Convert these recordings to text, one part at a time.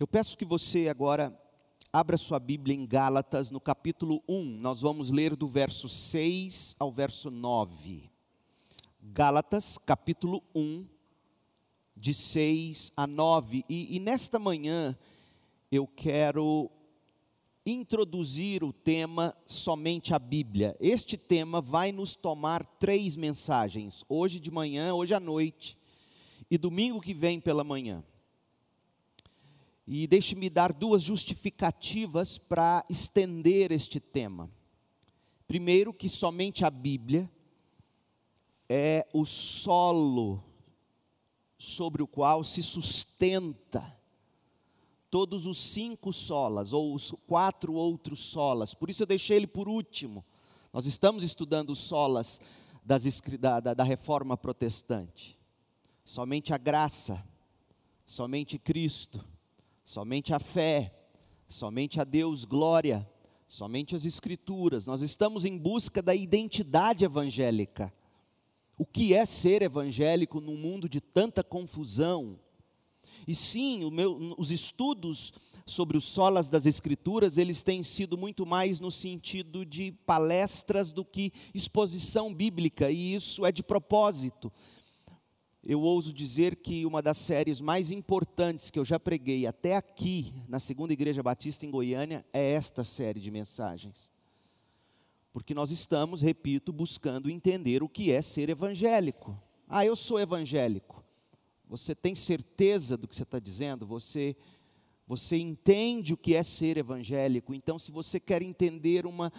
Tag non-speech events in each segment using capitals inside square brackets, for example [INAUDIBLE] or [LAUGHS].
Eu peço que você agora abra sua Bíblia em Gálatas, no capítulo 1. Nós vamos ler do verso 6 ao verso 9. Gálatas, capítulo 1, de 6 a 9. E, e nesta manhã eu quero introduzir o tema somente a Bíblia. Este tema vai nos tomar três mensagens: hoje de manhã, hoje à noite e domingo que vem pela manhã. E deixe-me dar duas justificativas para estender este tema. Primeiro, que somente a Bíblia é o solo sobre o qual se sustenta todos os cinco solas, ou os quatro outros solas. Por isso eu deixei ele por último. Nós estamos estudando os solas das, da, da, da reforma protestante. Somente a graça, somente Cristo somente a fé, somente a Deus glória, somente as Escrituras. Nós estamos em busca da identidade evangélica. O que é ser evangélico num mundo de tanta confusão? E sim, meu, os estudos sobre os solas das Escrituras, eles têm sido muito mais no sentido de palestras do que exposição bíblica, e isso é de propósito eu ouso dizer que uma das séries mais importantes que eu já preguei até aqui, na Segunda Igreja Batista em Goiânia, é esta série de mensagens. Porque nós estamos, repito, buscando entender o que é ser evangélico. Ah, eu sou evangélico. Você tem certeza do que você está dizendo? Você, você entende o que é ser evangélico? Então, se você quer entender uma,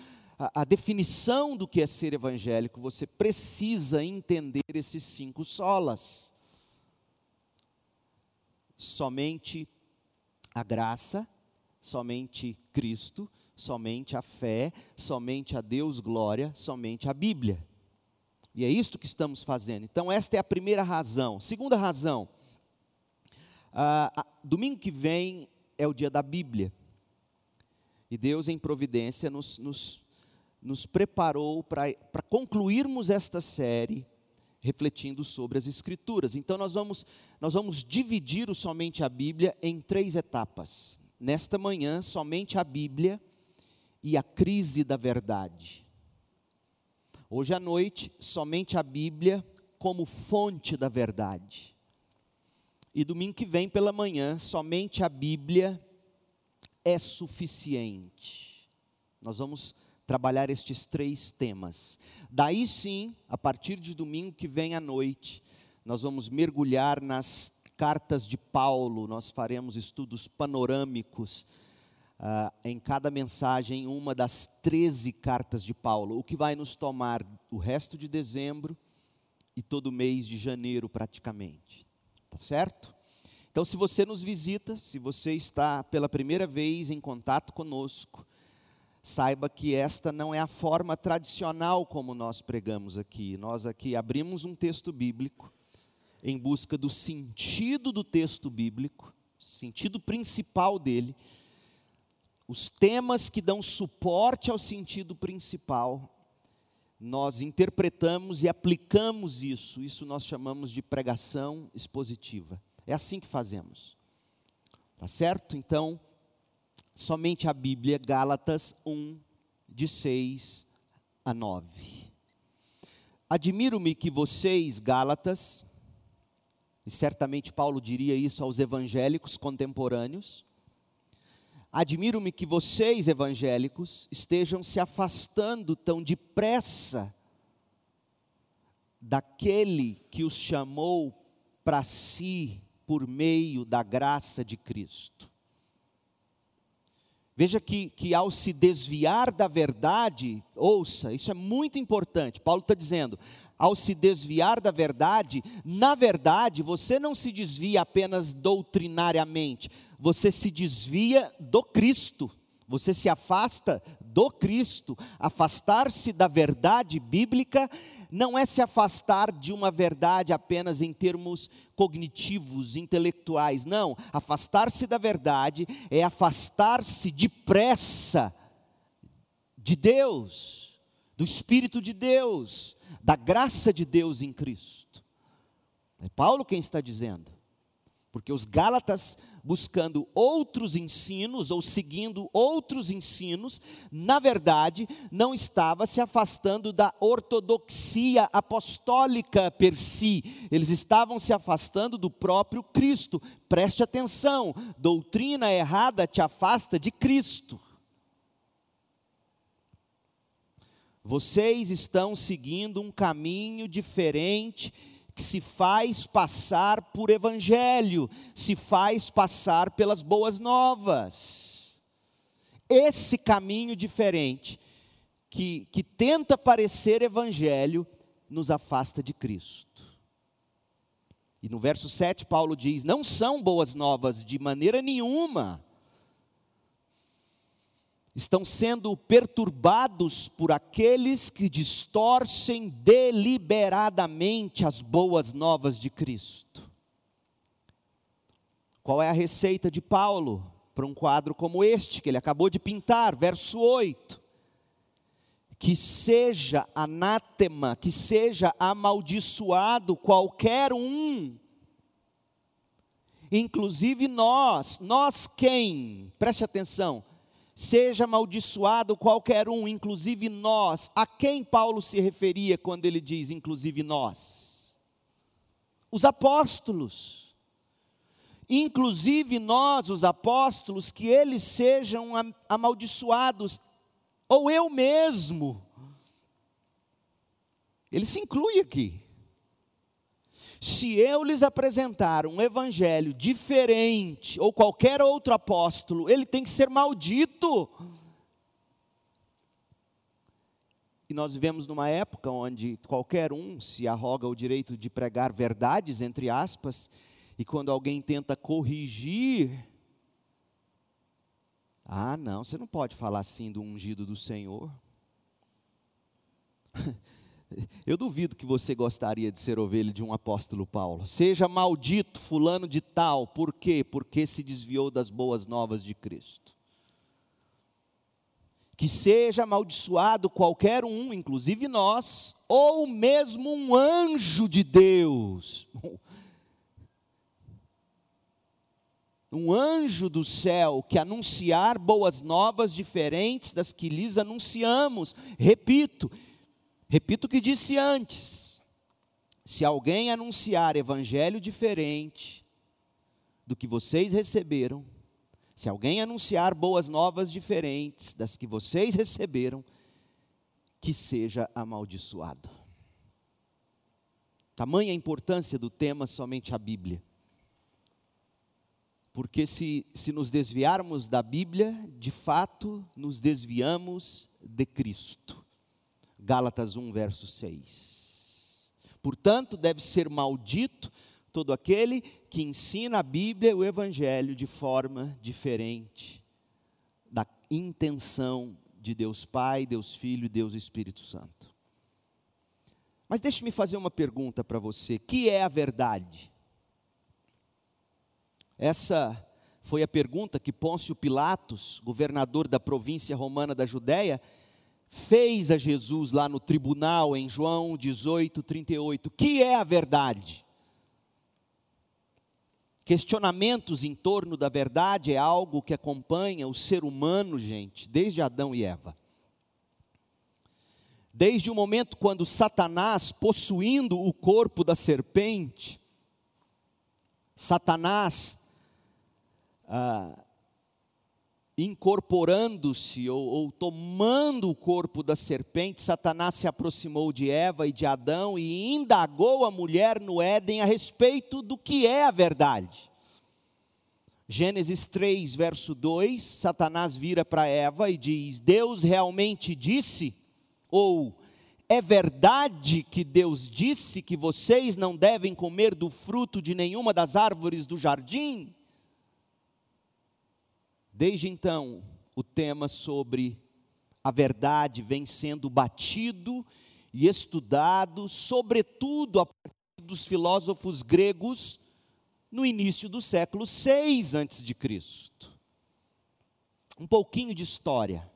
a, definição do que é ser evangélico, você precisa entender esses cinco solas. Somente a graça, somente Cristo, somente a fé, somente a Deus glória, somente a Bíblia. E é isto que estamos fazendo. Então, esta é a primeira razão. Segunda razão, ah, domingo que vem é o dia da Bíblia. E Deus, em providência, nos, nos nos preparou para concluirmos esta série refletindo sobre as Escrituras. Então, nós vamos, nós vamos dividir o somente a Bíblia em três etapas. Nesta manhã, somente a Bíblia e a crise da verdade. Hoje à noite, somente a Bíblia como fonte da verdade. E domingo que vem pela manhã, somente a Bíblia é suficiente. Nós vamos trabalhar estes três temas. Daí sim, a partir de domingo que vem à noite, nós vamos mergulhar nas cartas de Paulo, nós faremos estudos panorâmicos. Uh, em cada mensagem, uma das 13 cartas de Paulo, o que vai nos tomar o resto de dezembro e todo mês de janeiro, praticamente. Tá certo? Então, se você nos visita, se você está pela primeira vez em contato conosco, saiba que esta não é a forma tradicional como nós pregamos aqui. Nós aqui abrimos um texto bíblico em busca do sentido do texto bíblico, sentido principal dele, os temas que dão suporte ao sentido principal. Nós interpretamos e aplicamos isso, isso nós chamamos de pregação expositiva. É assim que fazemos. Tá certo? Então, somente a Bíblia, Gálatas 1, de 6 a 9. Admiro-me que vocês, Gálatas, e certamente Paulo diria isso aos evangélicos contemporâneos, admiro-me que vocês, evangélicos, estejam se afastando tão depressa daquele que os chamou para si por meio da graça de Cristo. Veja que, que ao se desviar da verdade, ouça, isso é muito importante. Paulo está dizendo: ao se desviar da verdade, na verdade, você não se desvia apenas doutrinariamente, você se desvia do Cristo, você se afasta do Cristo. Afastar-se da verdade bíblica não é se afastar de uma verdade apenas em termos cognitivos, intelectuais. Não, afastar-se da verdade é afastar-se depressa de Deus, do Espírito de Deus, da graça de Deus em Cristo. É Paulo quem está dizendo. Porque os Gálatas buscando outros ensinos ou seguindo outros ensinos, na verdade, não estava se afastando da ortodoxia apostólica per si, eles estavam se afastando do próprio Cristo. Preste atenção: doutrina errada te afasta de Cristo. Vocês estão seguindo um caminho diferente se faz passar por evangelho, se faz passar pelas boas novas. Esse caminho diferente, que, que tenta parecer evangelho, nos afasta de Cristo. E no verso 7, Paulo diz: Não são boas novas de maneira nenhuma estão sendo perturbados por aqueles que distorcem deliberadamente as boas novas de Cristo. Qual é a receita de Paulo para um quadro como este que ele acabou de pintar, verso 8? Que seja anátema, que seja amaldiçoado qualquer um, inclusive nós, nós quem? Preste atenção seja amaldiçoado qualquer um, inclusive nós. A quem Paulo se referia quando ele diz inclusive nós? Os apóstolos. Inclusive nós, os apóstolos, que eles sejam amaldiçoados, ou eu mesmo. Ele se inclui aqui. Se eu lhes apresentar um evangelho diferente, ou qualquer outro apóstolo, ele tem que ser maldito. E nós vivemos numa época onde qualquer um se arroga o direito de pregar verdades, entre aspas, e quando alguém tenta corrigir, ah, não, você não pode falar assim do ungido do Senhor. [LAUGHS] Eu duvido que você gostaria de ser ovelha de um apóstolo Paulo. Seja maldito fulano de tal, por quê? Porque se desviou das boas novas de Cristo. Que seja amaldiçoado qualquer um, inclusive nós, ou mesmo um anjo de Deus. [LAUGHS] Um anjo do céu que anunciar boas novas diferentes das que lhes anunciamos. Repito, Repito o que disse antes: se alguém anunciar evangelho diferente do que vocês receberam, se alguém anunciar boas novas diferentes das que vocês receberam, que seja amaldiçoado. Tamanha a importância do tema somente a Bíblia. Porque se, se nos desviarmos da Bíblia, de fato nos desviamos de Cristo. Gálatas 1, verso 6. Portanto, deve ser maldito todo aquele que ensina a Bíblia e o Evangelho de forma diferente da intenção de Deus Pai, Deus Filho e Deus Espírito Santo. Mas deixe-me fazer uma pergunta para você: que é a verdade? Essa foi a pergunta que Pôncio Pilatos, governador da província romana da Judéia, fez a Jesus lá no tribunal, em João 18, 38. Que é a verdade? Questionamentos em torno da verdade é algo que acompanha o ser humano, gente, desde Adão e Eva. Desde o momento quando Satanás, possuindo o corpo da serpente, Satanás ah, incorporando-se ou, ou, tomando o corpo da serpente, Satanás se aproximou de Eva e de Adão e indagou a mulher no Éden a respeito do que é a verdade. Gênesis 3, verso 2, Satanás vira para Eva e diz: Deus realmente disse? Ou é verdade que Deus disse que vocês não devem comer do fruto de nenhuma das árvores do jardim? Desde então, o tema sobre a verdade vem sendo batido e estudado, sobretudo a partir dos filósofos gregos, no início do século 6 antes de Cristo. Um pouquinho de história.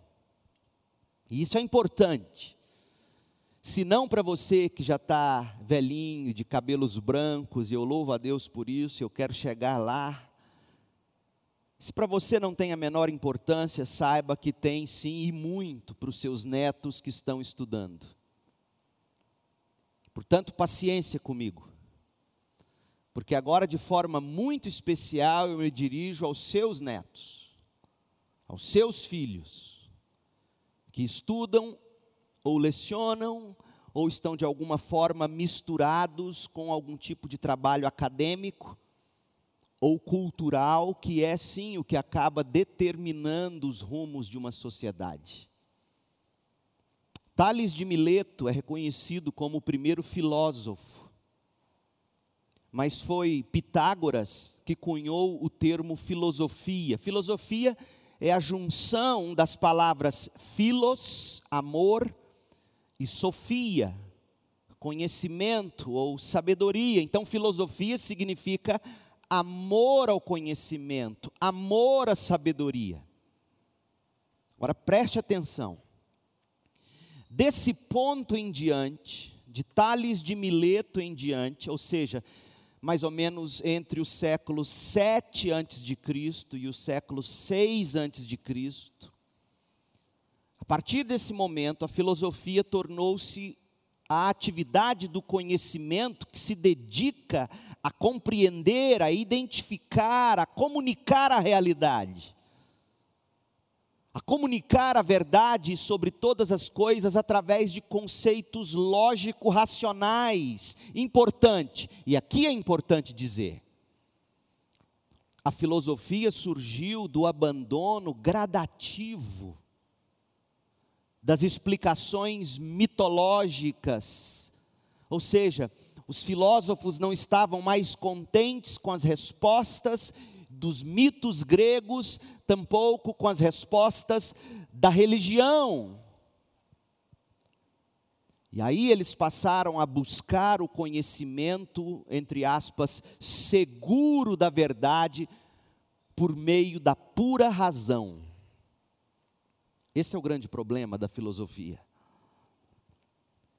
E isso é importante. Se não para você que já está velhinho, de cabelos brancos, e eu louvo a Deus por isso, eu quero chegar lá Se para você não tem a menor importância, saiba que tem sim e muito para os seus netos que estão estudando. Portanto, paciência comigo. Porque agora, de forma muito especial, eu me dirijo aos seus netos, aos seus filhos, que estudam ou lecionam ou estão de alguma forma misturados com algum tipo de trabalho acadêmico ou cultural, que é sim o que acaba determinando os rumos de uma sociedade. Tales de Mileto é reconhecido como o primeiro filósofo, mas foi Pitágoras que cunhou o termo filosofia. Filosofia é a junção das palavras filos, amor, e sofia, conhecimento ou sabedoria. Então, filosofia significa amor ao conhecimento, amor à sabedoria. Agora preste atenção. Desse ponto em diante, de Tales de Mileto em diante, ou seja, mais ou menos entre os séculos 7 antes de Cristo e o século 6 antes de Cristo, a partir desse momento, a filosofia tornou-se a atividade do conhecimento que se dedica a compreender, a identificar, a comunicar a realidade, a comunicar a verdade sobre todas as coisas através de conceitos lógico-racionais. Importante, e aqui é importante dizer, a filosofia surgiu do abandono gradativo das explicações mitológicas. Ou seja, os filósofos não estavam mais contentes com as respostas dos mitos gregos, tampouco com as respostas da religião. E aí eles passaram a buscar o conhecimento, entre aspas, seguro da verdade, por meio da pura razão. Esse é o grande problema da filosofia.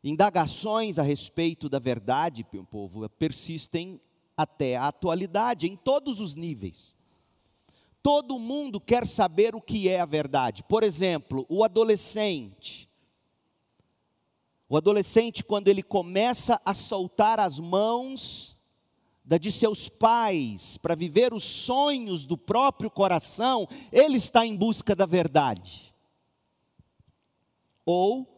Indagações a respeito da verdade, povo, persistem até a atualidade, em todos os níveis. Todo mundo quer saber o que é a verdade. Por exemplo, o adolescente. O adolescente, quando ele começa a soltar as mãos da de seus pais para viver os sonhos do próprio coração, ele está em busca da verdade ou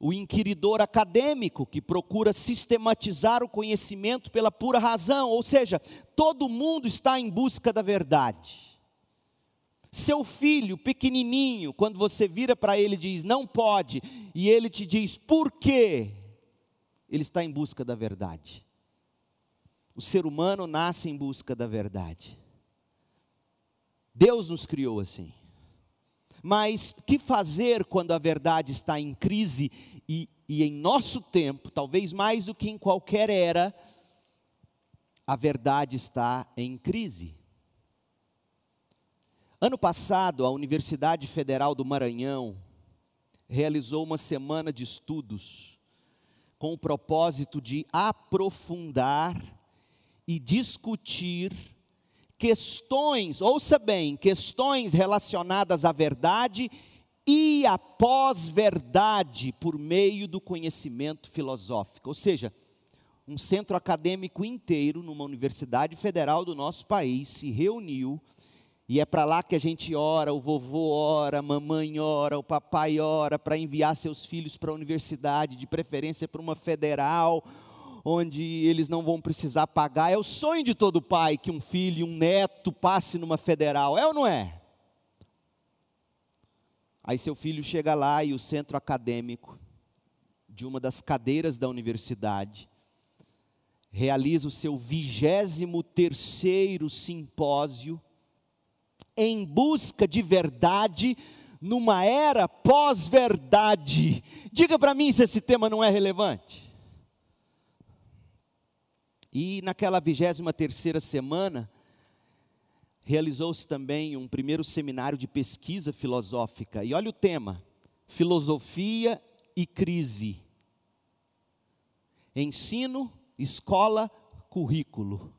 o inquiridor acadêmico que procura sistematizar o conhecimento pela pura razão, ou seja, todo mundo está em busca da verdade. Seu filho pequenininho, quando você vira para ele e diz não pode, e ele te diz por quê, ele está em busca da verdade. O ser humano nasce em busca da verdade. Deus nos criou assim. Mas que fazer quando a verdade está em crise e, e em nosso tempo, talvez mais do que em qualquer era, a verdade está em crise? Ano passado, a Universidade Federal do Maranhão realizou uma semana de estudos com o propósito de aprofundar e discutir questões, ouça bem, questões relacionadas à verdade e à pós-verdade por meio do conhecimento filosófico. Ou seja, um centro acadêmico inteiro, numa universidade federal do nosso país, se reuniu e é para lá que a gente ora, o vovô ora, a mamãe ora, o papai ora para enviar seus filhos para a universidade, de preferência para uma federal onde eles não vão precisar pagar. É o sonho de todo pai que um filho, um neto passe numa federal, é ou não é? Aí seu filho chega lá e o centro acadêmico de uma das cadeiras da universidade realiza o seu vigésimo terceiro simpósio em busca de verdade numa era pós-verdade. Diga para mim se esse tema não é relevante. E naquela vigésima terceira semana, realizou-se também um primeiro seminário de pesquisa filosófica. E olha o tema: filosofia e crise. Ensino, escola, currículo.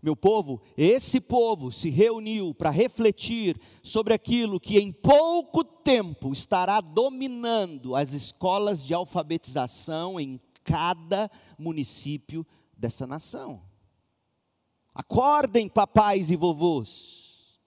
Meu povo, esse povo se reuniu para refletir sobre aquilo que em pouco tempo estará dominando as escolas de alfabetização em cada município dessa nação. Acordem, papais e vovôs.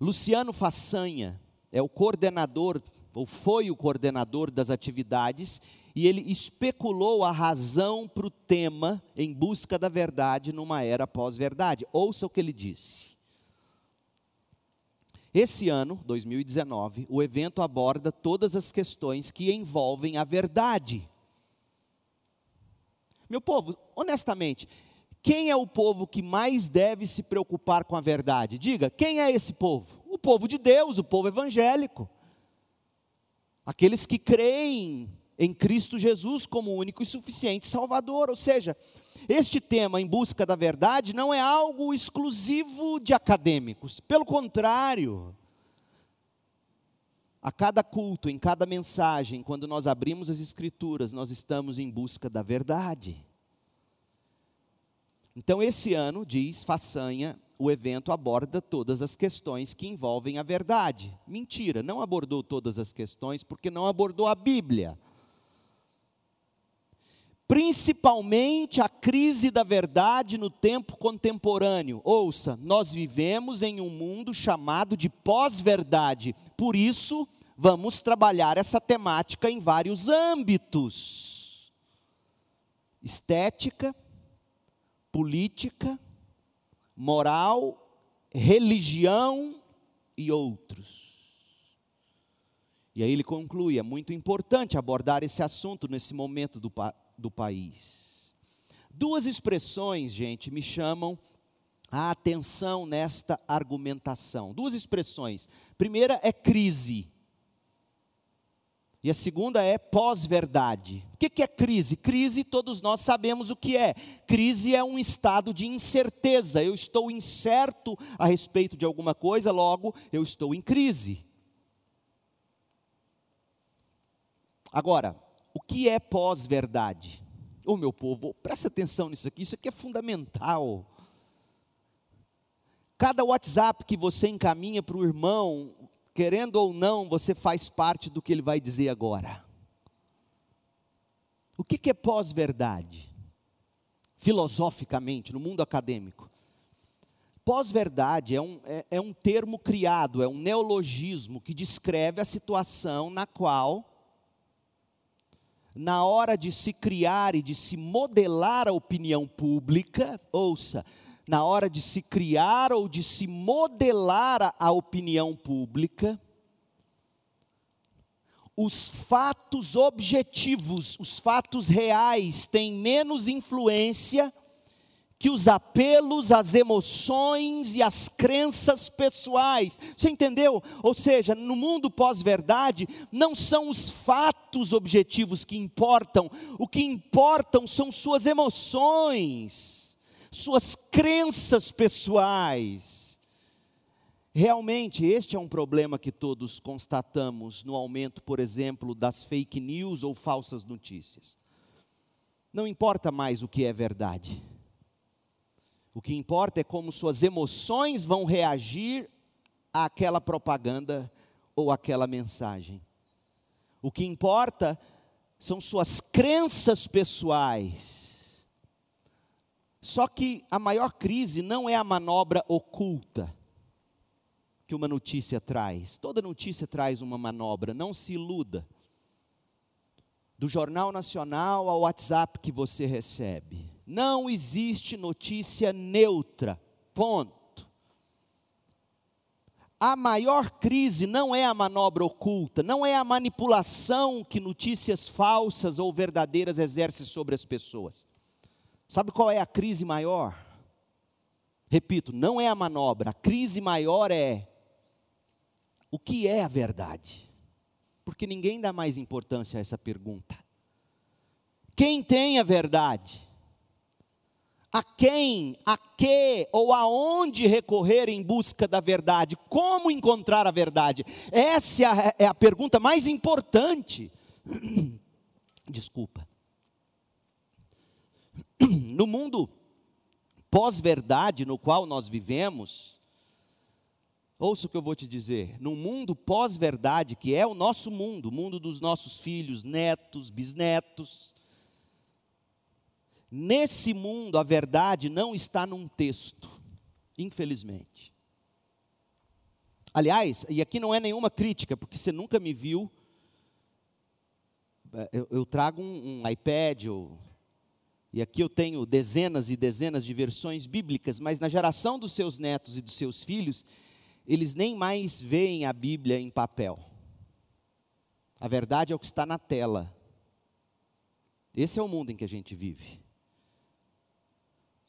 Luciano Façanha é o coordenador, ou foi o coordenador das atividades, e ele especulou a razão para o tema em busca da verdade numa era pós-verdade. Ouça o que ele disse. Esse ano, 2019, o evento aborda todas as questões que envolvem a verdade. Meu povo, honestamente, quem é o povo que mais deve se preocupar com a verdade? Diga, quem é esse povo? O povo de Deus, o povo evangélico. Aqueles que creem em Cristo Jesus como único e suficiente Salvador. Ou seja, este tema em busca da verdade não é algo exclusivo de acadêmicos, pelo contrário. A cada culto, em cada mensagem, quando nós abrimos as Escrituras, nós estamos em busca da verdade. Então, esse ano, diz Façanha, o evento aborda todas as questões que envolvem a verdade. Mentira, não abordou todas as questões, porque não abordou a Bíblia principalmente a crise da verdade no tempo contemporâneo. Ouça, nós vivemos em um mundo chamado de pós-verdade, por isso, vamos trabalhar essa temática em vários âmbitos: estética, política, moral, religião e outros. E aí ele conclui: é muito importante abordar esse assunto nesse momento do, do país. Duas expressões, gente, me chamam a atenção nesta argumentação. Duas expressões. Primeira é crise. E a segunda é pós-verdade. O que é crise? Crise, todos nós sabemos o que é. Crise é um estado de incerteza. Eu estou incerto a respeito de alguma coisa, logo eu estou em crise. Agora, o que é pós-verdade? Ô oh, meu povo, presta atenção nisso aqui, isso aqui é fundamental. Cada WhatsApp que você encaminha para o irmão, querendo ou não, você faz parte do que ele vai dizer agora. O que, que é pós-verdade? Filosoficamente, no mundo acadêmico. Pós-verdade é um, é, é um termo criado, é um neologismo que descreve a situação na qual na hora de se criar e de se modelar a opinião pública, ouça, na hora de se criar ou de se modelar a, opinião pública, os fatos objetivos, os fatos reais têm menos influência que os apelos às emoções e às crenças pessoais. Você entendeu? Ou seja, no mundo pós-verdade, não são os fatos objetivos que importam, o que importam são suas emoções, suas crenças pessoais. Realmente, este é um problema que todos constatamos no aumento, por exemplo, das fake news ou falsas notícias. Não importa mais o que é verdade o que importa é como suas emoções vão reagir àquela propaganda ou àquela mensagem. O que importa são suas crenças pessoais. Só que a maior crise não é a manobra oculta que uma notícia traz. Toda notícia traz uma manobra, não se iluda. Do Jornal Nacional ao WhatsApp que você recebe não existe notícia neutra. Ponto. A maior crise não é a manobra oculta, não é a manipulação que notícias falsas ou verdadeiras exercem sobre as pessoas. Sabe qual é a crise maior? Repito, não é a manobra, a crise maior é o que é a verdade? Porque ninguém dá mais importância a essa pergunta. Quem tem a verdade? A quem, a que ou aonde recorrer em busca da verdade, como encontrar a verdade. Essa é a, é pergunta mais importante. [CLEARS THROAT] Desculpa. [CLEARS THROAT] no mundo pós-verdade no qual nós vivemos, ouça o que eu vou te dizer, no mundo pós-verdade, que é o nosso mundo, o mundo dos nossos filhos, netos, bisnetos, nesse mundo a verdade não está num texto, infelizmente. Aliás, e aqui não é nenhuma crítica, porque você nunca me viu. É, eu, eu trago um, um iPad, ou, e aqui eu tenho dezenas e dezenas de versões bíblicas, mas na geração dos seus netos e dos seus filhos, eles nem mais veem a Bíblia em papel. A verdade é o que está na tela. Esse é o mundo em que a gente vive.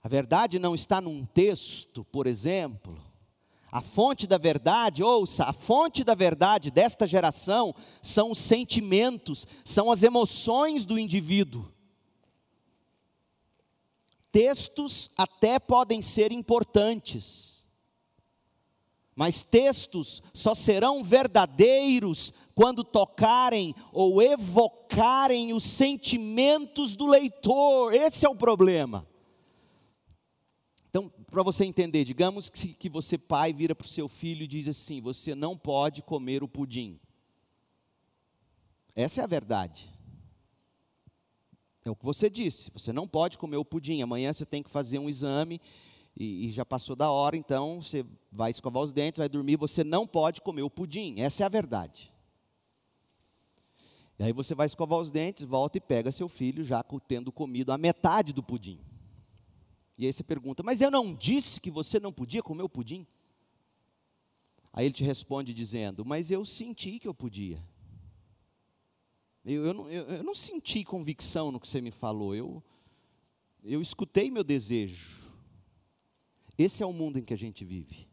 A verdade não está num texto, por exemplo, a fonte da verdade, ouça, a fonte da verdade desta geração são os sentimentos, são as emoções do indivíduo. Textos até podem ser importantes, mas textos só serão verdadeiros quando tocarem ou evocarem os sentimentos do leitor. Esse é o problema. Então, para você entender, digamos que, que você, pai, vira para o seu filho e diz assim: você não pode comer o pudim. Essa é a verdade. É o que você disse. Você não pode comer o pudim. Amanhã você tem que fazer um exame e, e, já passou da hora, então você vai escovar os dentes, vai dormir. Você não pode comer o pudim. Essa é a verdade. E aí você vai escovar os dentes, volta e pega seu filho já tendo comido a metade do pudim. E aí você pergunta, mas eu não disse que você não podia comer o pudim? Aí ele te responde dizendo, mas eu senti que eu podia. Eu, eu, não, eu, eu não senti convicção no que você me falou, eu, eu escutei meu desejo. Esse é o mundo em que a gente vive.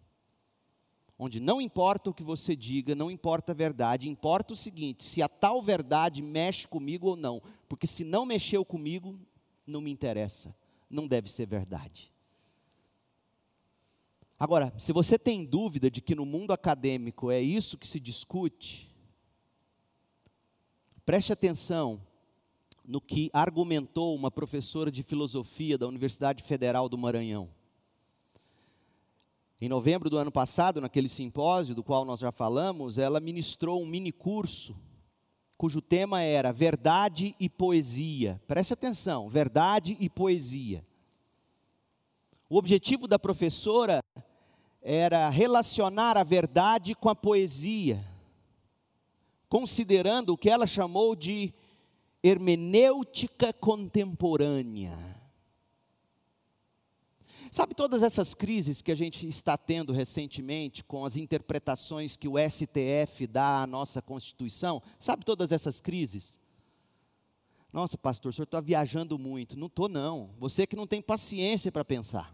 Onde não importa o que você diga, não importa a verdade, importa o seguinte: se a tal verdade mexe comigo ou não, porque se não mexeu comigo, não me interessa não deve ser verdade. Agora, se você tem dúvida de que no mundo acadêmico é isso que se discute, preste atenção no que argumentou uma professora de filosofia da Universidade Federal do Maranhão. Em novembro do ano passado, naquele simpósio do qual nós já falamos, ela ministrou um mini curso cujo tema era Verdade e Poesia. Preste atenção, verdade e poesia. O objetivo da professora era relacionar a verdade com a poesia, considerando o que ela chamou de hermenêutica contemporânea. Sabe todas essas crises que a gente está tendo recentemente com as interpretações que o STF dá à nossa Constituição? Sabe todas essas crises? Nossa, pastor, o senhor está viajando muito. Não estou, não. Você que não tem paciência para pensar.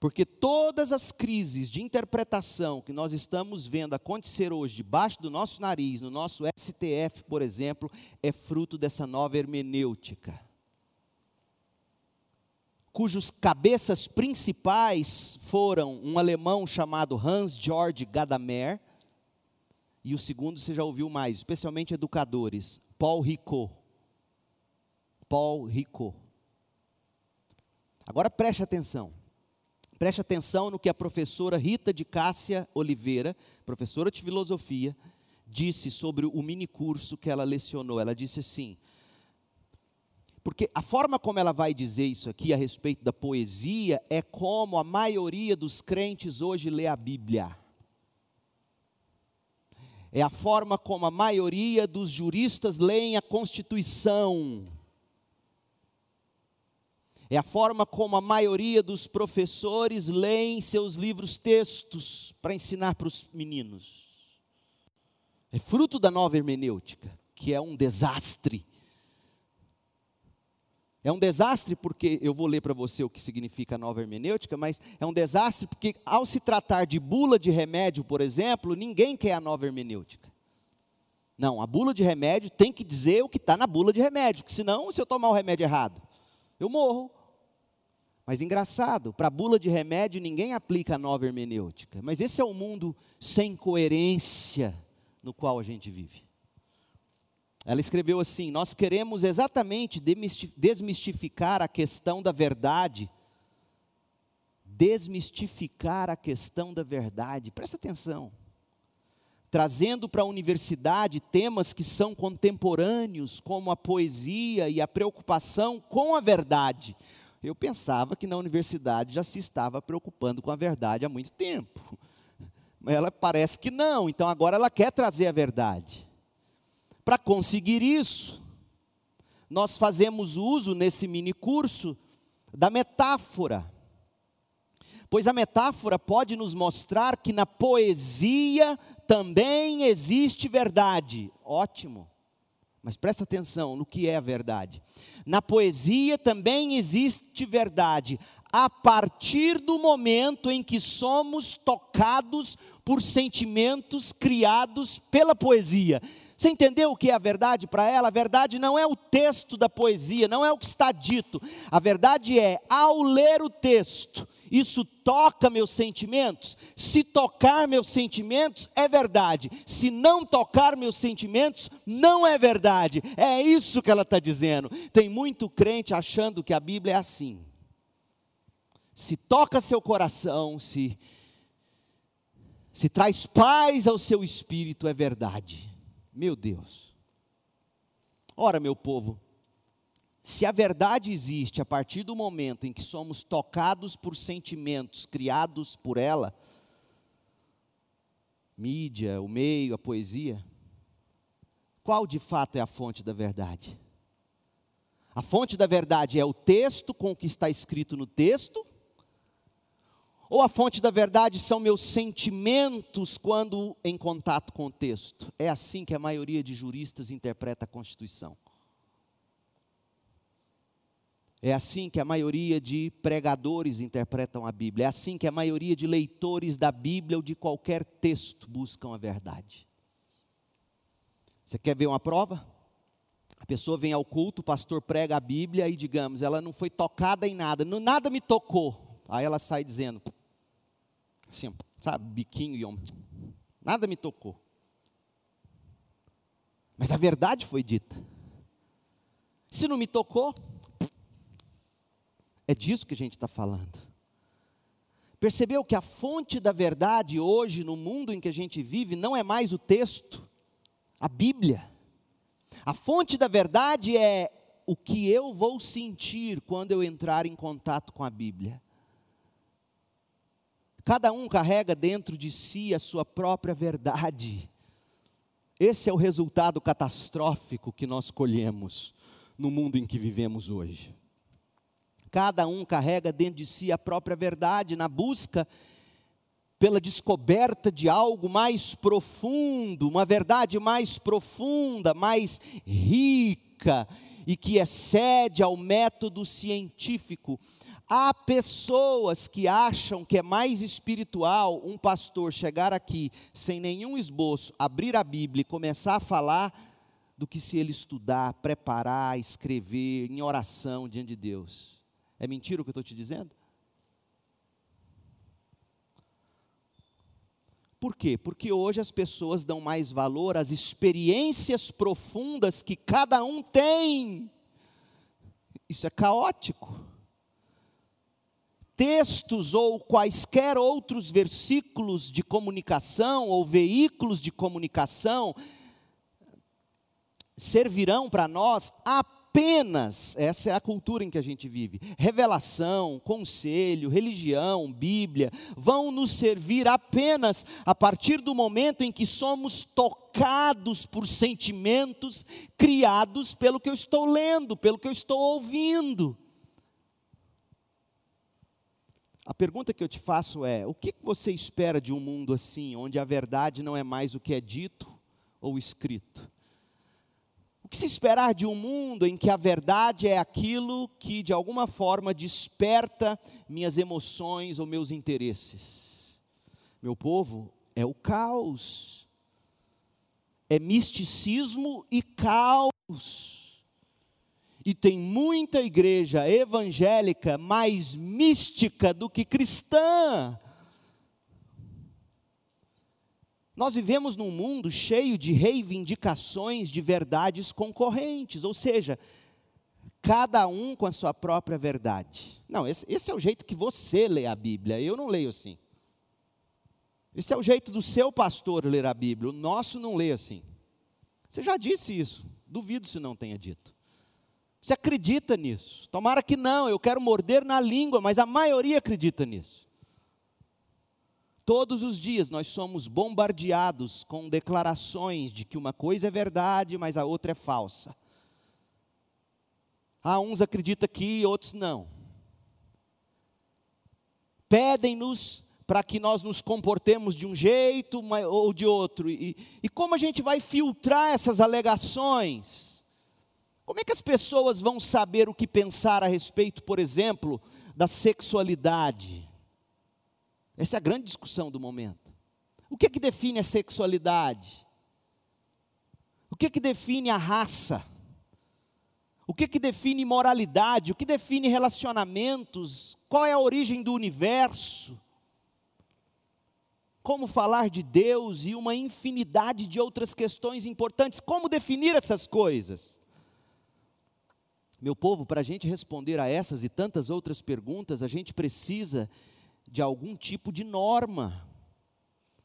Porque todas as crises de interpretação que nós estamos vendo acontecer hoje, debaixo do nosso nariz, no nosso STF, por exemplo, é fruto dessa nova hermenêutica cujos cabeças principais foram um alemão chamado Hans Georg Gadamer, e o segundo você já ouviu mais, especialmente educadores, Paul Ricoeur. Paul Ricoeur. Agora preste atenção. Preste atenção no que a professora Rita de Cássia Oliveira, professora de filosofia, disse sobre o mini curso que ela lecionou. Ela disse assim: porque a forma como ela vai dizer isso aqui a respeito da poesia é como a maioria dos crentes hoje lê a Bíblia. É a forma como a maioria dos juristas leem a Constituição. É a forma como a maioria dos professores leem seus livros textos para ensinar para os meninos. É fruto da nova hermenêutica, que é um desastre é um desastre porque, eu vou ler para você o que significa nova hermenêutica, mas é um desastre porque, ao se tratar de bula de remédio, por exemplo, ninguém quer a nova hermenêutica. Não, a bula de remédio tem que dizer o que está na bula de remédio, porque senão, se eu tomar o remédio errado, eu morro. Mas engraçado, para a bula de remédio ninguém aplica a nova hermenêutica. Mas esse é o mundo sem coerência no qual a gente vive. Ela escreveu assim: Nós queremos exatamente desmistificar a questão da verdade. Desmistificar a questão da verdade. Presta atenção. Trazendo para a universidade temas que são contemporâneos, como a poesia e a preocupação com a verdade. Eu pensava que na universidade já se estava preocupando com a verdade há muito tempo. Ela parece que não, então agora ela quer trazer a verdade. Para conseguir isso, nós fazemos uso nesse mini curso da metáfora. Pois a metáfora pode nos mostrar que na poesia também existe verdade. Ótimo. Mas presta atenção no que é a verdade. Na poesia também existe verdade, a partir do momento em que somos tocados por sentimentos criados pela poesia. Você entendeu o que é a verdade para ela? A verdade não é o texto da poesia, não é o que está dito. A verdade é, ao ler o texto, isso toca meus sentimentos? Se tocar meus sentimentos, é verdade. Se não tocar meus sentimentos, não é verdade. É isso que ela está dizendo. Tem muito crente achando que a Bíblia é assim. Se toca seu coração, se, se traz paz ao seu espírito, é verdade. Meu Deus. Ora, meu povo, se a verdade existe a partir do momento em que somos tocados por sentimentos criados por ela, mídia, o meio, a poesia, qual de fato é a fonte da verdade? A fonte da verdade é o texto com o que está escrito no texto? Ou a fonte da verdade são meus sentimentos quando em contato com o texto? É assim que a maioria de juristas interpreta a Constituição. É assim que a maioria de pregadores interpretam a Bíblia. É assim que a maioria de leitores da Bíblia ou de qualquer texto buscam a verdade. Você quer ver uma prova? A pessoa vem ao culto, o pastor prega a Bíblia e, digamos, ela não foi tocada em nada, nada me tocou. Aí ela sai dizendo, assim, sabe, biquinho e um, nada me tocou. Mas a verdade foi dita. Se não me tocou, é disso que a gente está falando. Percebeu que a fonte da verdade hoje, no mundo em que a gente vive, não é mais o texto, a Bíblia. A fonte da verdade é o que eu vou sentir quando eu entrar em contato com a Bíblia. Cada um carrega dentro de si a sua própria verdade. Esse é o resultado catastrófico que nós colhemos no mundo em que vivemos hoje. Cada um carrega dentro de si a própria verdade na busca pela descoberta de algo mais profundo, uma verdade mais profunda, mais rica e que excede ao método científico. Há pessoas que acham que é mais espiritual um pastor chegar aqui sem nenhum esboço, abrir a Bíblia e começar a falar, do que se ele estudar, preparar, escrever em oração diante de Deus. É mentira o que eu estou te dizendo? Por quê? Porque hoje as pessoas dão mais valor às experiências profundas que cada um tem. Isso é caótico textos ou quaisquer outros versículos de comunicação ou veículos de comunicação servirão para nós apenas, essa é a cultura em que a gente vive, revelação, conselho, religião, Bíblia, vão nos servir apenas a partir do momento em que somos tocados por sentimentos criados pelo que eu estou lendo, pelo que eu estou ouvindo. A pergunta que eu te faço é: o que você espera de um mundo assim, onde a verdade não é mais o que é dito ou escrito? O que se esperar de um mundo em que a verdade é aquilo que de alguma forma desperta minhas emoções ou meus interesses? Meu povo, é o caos, é misticismo e caos. E tem muita igreja evangélica mais mística do que cristã. Nós vivemos num mundo cheio de reivindicações de verdades concorrentes, ou seja, cada um com a sua própria verdade. Não, esse, esse, é o jeito que você lê a Bíblia, eu não leio assim. Esse é o jeito do seu pastor ler a Bíblia, o nosso não lê assim. Você já disse isso, duvido se não tenha dito. Você acredita nisso? Tomara que não, eu quero morder na língua, mas a maioria acredita nisso. Todos os dias nós somos bombardeados com declarações de que uma coisa é verdade, mas a outra é falsa. Há uns acreditam que, outros não. Pedem-nos para que nós nos comportemos de um jeito ou de outro. E, e como a gente vai filtrar essas alegações? Como é que as pessoas vão saber o que pensar a respeito, por exemplo, da sexualidade? Essa é a grande discussão do momento. O que, é que define a sexualidade? O que, é que define a raça? O que, é que define moralidade? O que define relacionamentos? Qual é a origem do universo? Como falar de Deus e uma infinidade de outras questões importantes? Como definir essas coisas? Meu povo, para a gente responder a essas e tantas outras perguntas, a gente precisa de algum tipo de norma,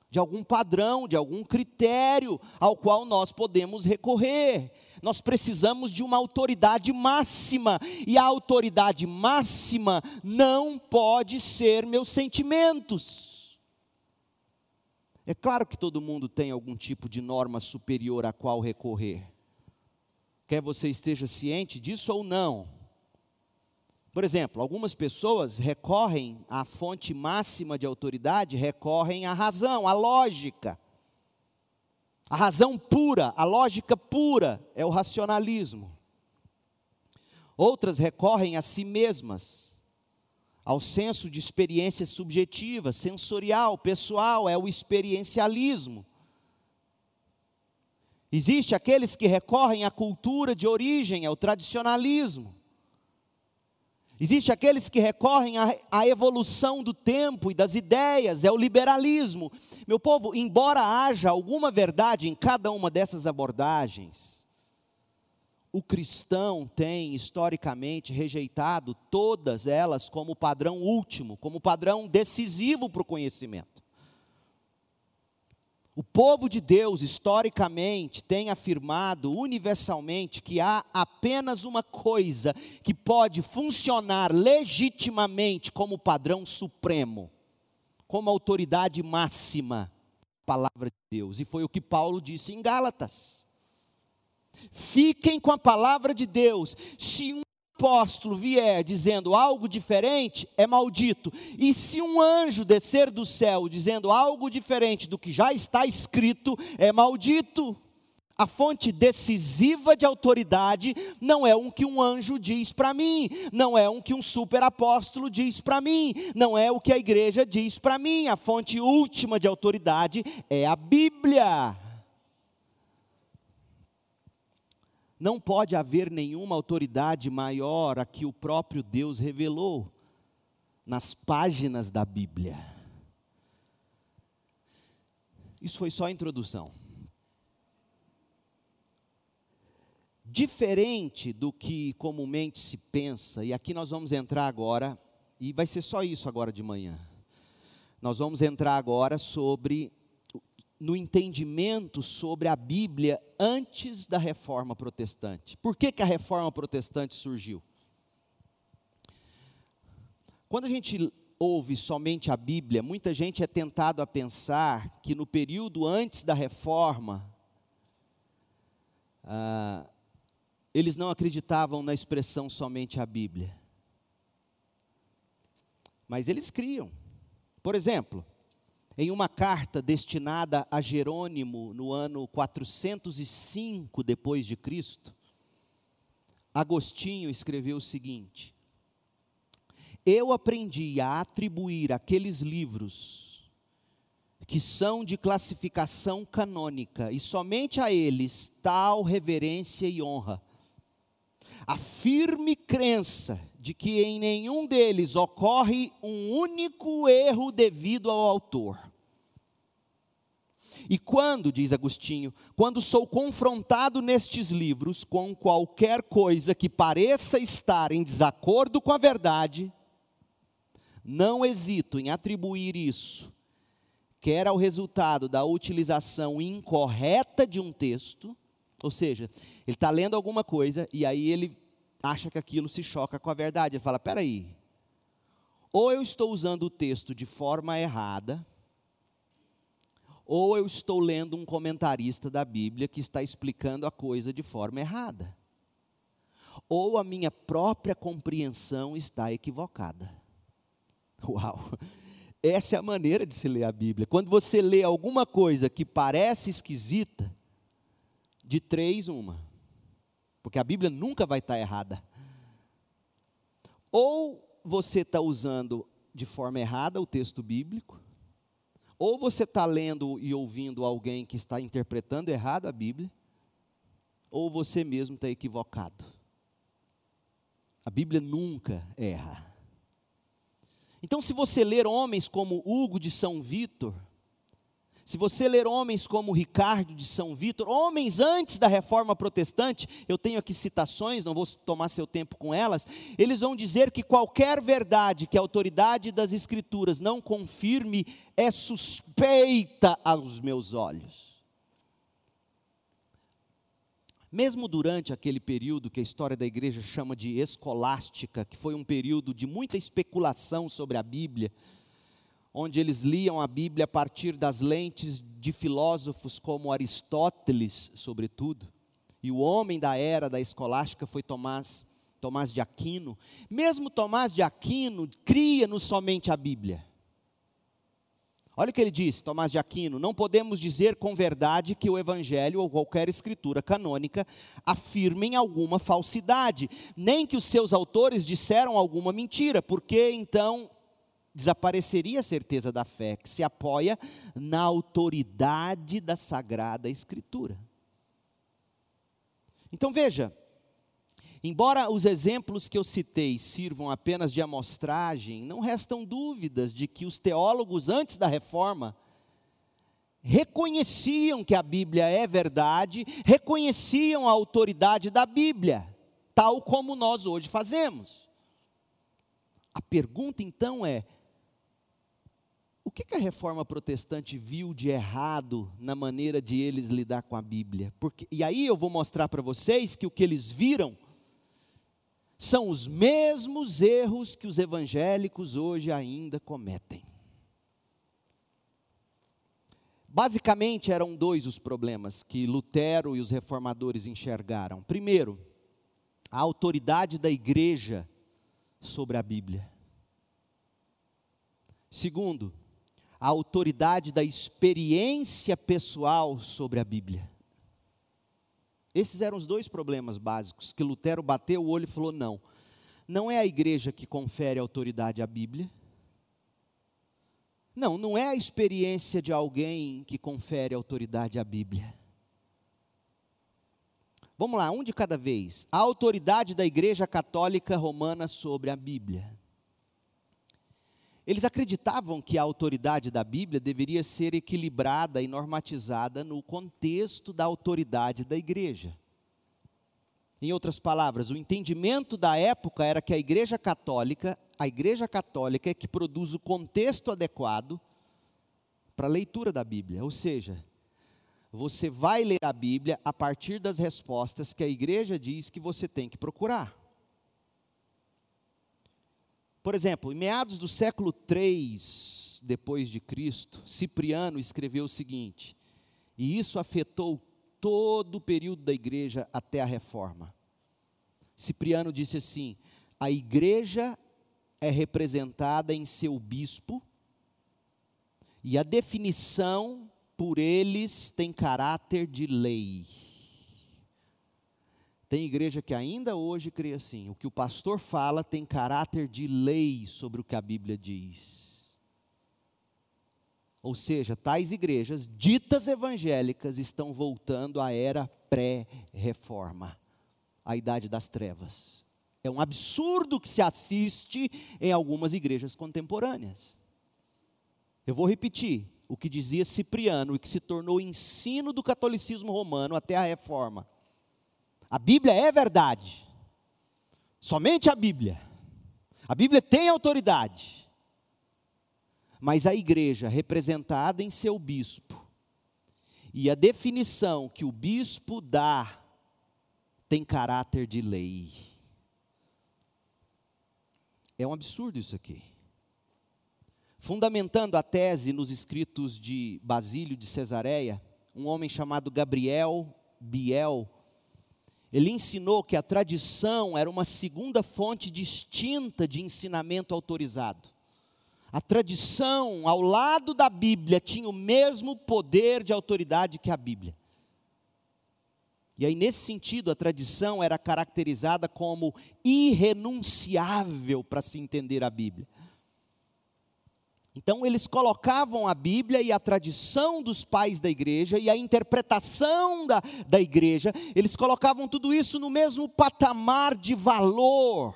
de algum padrão, de algum critério ao qual nós podemos recorrer. Nós precisamos de uma autoridade máxima, e a autoridade máxima não pode ser meus sentimentos. É claro que todo mundo tem algum tipo de norma superior a qual recorrer. Quer você esteja ciente disso ou não. Por exemplo, algumas pessoas recorrem à fonte máxima de autoridade, recorrem à razão, à lógica. A razão pura, a lógica pura é o racionalismo. Outras recorrem a si mesmas, ao senso de experiência subjetiva, sensorial, pessoal, é o experiencialismo. Existe aqueles que recorrem à cultura de origem, é o tradicionalismo. Existem aqueles que recorrem à, à, evolução do tempo e das ideias, é o liberalismo. Meu povo, embora haja alguma verdade em cada uma dessas abordagens, o cristão tem historicamente rejeitado todas elas como padrão último, como padrão decisivo para o conhecimento. O povo de Deus, historicamente, tem afirmado universalmente que há apenas uma coisa que pode funcionar legitimamente como padrão supremo, como autoridade máxima, a palavra de Deus. E foi o que Paulo disse em Gálatas. Fiquem com a palavra de Deus. Se um apóstolo vier dizendo algo diferente, é maldito. E se um anjo descer do céu dizendo algo diferente do que já está escrito, é maldito. A fonte decisiva de autoridade não é um que um anjo diz para mim, não é um que um superapóstolo diz para mim, não é o que a igreja diz para mim. A fonte última de autoridade é a Bíblia. Não pode haver nenhuma autoridade maior a que o próprio Deus revelou nas páginas da Bíblia. Isso foi só a introdução. Diferente do que comumente se pensa, e aqui nós vamos entrar agora, e vai ser só isso agora de manhã. Nós vamos entrar agora sobre no entendimento sobre a Bíblia antes da reforma protestante. Por que, que a reforma protestante surgiu? Quando a gente ouve somente a Bíblia, muita gente é tentado a pensar que no período antes da reforma, ah, eles não acreditavam na expressão somente a Bíblia. Mas eles criam. Por exemplo, em uma carta destinada a Jerônimo no ano 405 depois de Cristo, Agostinho escreveu o seguinte: Eu aprendi a atribuir aqueles livros que são de classificação canônica e somente a eles tal reverência e honra. A firme crença de que em nenhum deles ocorre um único erro devido ao autor. E quando, diz Agostinho, quando sou confrontado nestes livros com qualquer coisa que pareça estar em desacordo com a verdade, não hesito em atribuir isso, quer ao resultado da utilização incorreta de um texto, ou seja, ele está lendo alguma coisa e aí ele acha que aquilo se choca com a verdade. Ele fala: peraí, ou eu estou usando o texto de forma errada, ou eu estou lendo um comentarista da Bíblia que está explicando a coisa de forma errada, ou a minha própria compreensão está equivocada. [LAUGHS] Uau! Essa é a maneira de se ler a Bíblia. Quando você lê alguma coisa que parece esquisita, de três, uma. Porque a Bíblia nunca vai estar errada. Ou você está usando de forma errada o texto bíblico, ou você está lendo e ouvindo alguém que está interpretando errado a Bíblia, ou você mesmo está equivocado. A Bíblia nunca erra. Então, se você ler homens como Hugo de São Vítor, se você ler homens como Ricardo de São Vítor, homens antes da reforma protestante, eu tenho aqui citações, não vou tomar seu tempo com elas, eles vão dizer que qualquer verdade que a autoridade das Escrituras não confirme é suspeita aos meus olhos. Mesmo durante aquele período que a história da igreja chama de escolástica, que foi um período de muita especulação sobre a Bíblia, onde eles liam a Bíblia a partir das lentes de filósofos como Aristóteles, sobretudo, e o homem da era da escolástica foi Tomás, Tomás de Aquino. Mesmo Tomás de Aquino cria no somente a Bíblia. Olha o que ele diz, Tomás de Aquino: não podemos dizer com verdade que o Evangelho ou qualquer escritura canônica afirmem alguma falsidade, nem que os seus autores disseram alguma mentira, porque então desapareceria a certeza da fé, que se apoia na autoridade da Sagrada Escritura. Então veja, embora os exemplos que eu citei sirvam apenas de amostragem, não restam dúvidas de que os teólogos antes da reforma reconheciam que a Bíblia é verdade, reconheciam a autoridade da Bíblia, tal como nós hoje fazemos. A pergunta então é: o que, que a reforma protestante viu de errado na maneira de eles lidar com a Bíblia? Porque, e aí eu vou mostrar para vocês que o que eles viram são os mesmos erros que os evangélicos hoje ainda cometem. Basicamente eram dois os problemas que Lutero e os reformadores enxergaram. Primeiro, a autoridade da igreja sobre a Bíblia. Segundo, a autoridade da experiência pessoal sobre a Bíblia. Esses eram os dois problemas básicos que Lutero bateu o olho e falou: não, não é a igreja que confere autoridade à Bíblia. Não, não é a experiência de alguém que confere autoridade à Bíblia. Vamos lá, um de cada vez. A autoridade da Igreja Católica Romana sobre a Bíblia. Eles acreditavam que a autoridade da Bíblia deveria ser equilibrada e normatizada no contexto da autoridade da igreja. Em outras palavras, o entendimento da época era que a igreja católica, a igreja católica é que produz o contexto adequado para a leitura da Bíblia. Ou seja, você vai ler a Bíblia a partir das respostas que a igreja diz que você tem que procurar. Por exemplo, em meados do século 3 depois de Cristo, Cipriano escreveu o seguinte: e isso afetou todo o período da igreja até a reforma. Cipriano disse assim: a igreja é representada em seu bispo, e a definição por eles tem caráter de lei. Tem igreja que ainda hoje crê assim: o que o pastor fala tem caráter de lei sobre o que a Bíblia diz. Ou seja, tais igrejas, ditas evangélicas, estão voltando à era pré-reforma, à idade das trevas. É um absurdo que se assiste em algumas igrejas contemporâneas. Eu vou repetir: o que dizia Cipriano e que se tornou ensino do catolicismo romano até a reforma. A Bíblia é verdade. Somente a Bíblia. A Bíblia tem autoridade. Mas a igreja, representada em seu bispo, e a definição que o bispo dá, tem caráter de lei. É um absurdo isso aqui. Fundamentando a tese nos escritos de Basílio de Cesareia, um homem chamado Gabriel Biel, ele ensinou que a tradição era uma segunda fonte distinta de ensinamento autorizado. A tradição, ao lado da Bíblia, tinha o mesmo poder de autoridade que a Bíblia. E aí, nesse sentido, a tradição era caracterizada como irrenunciável para se entender a Bíblia. Então, eles colocavam a Bíblia e a tradição dos pais da igreja e a interpretação da, da igreja, eles colocavam tudo isso no mesmo patamar de valor.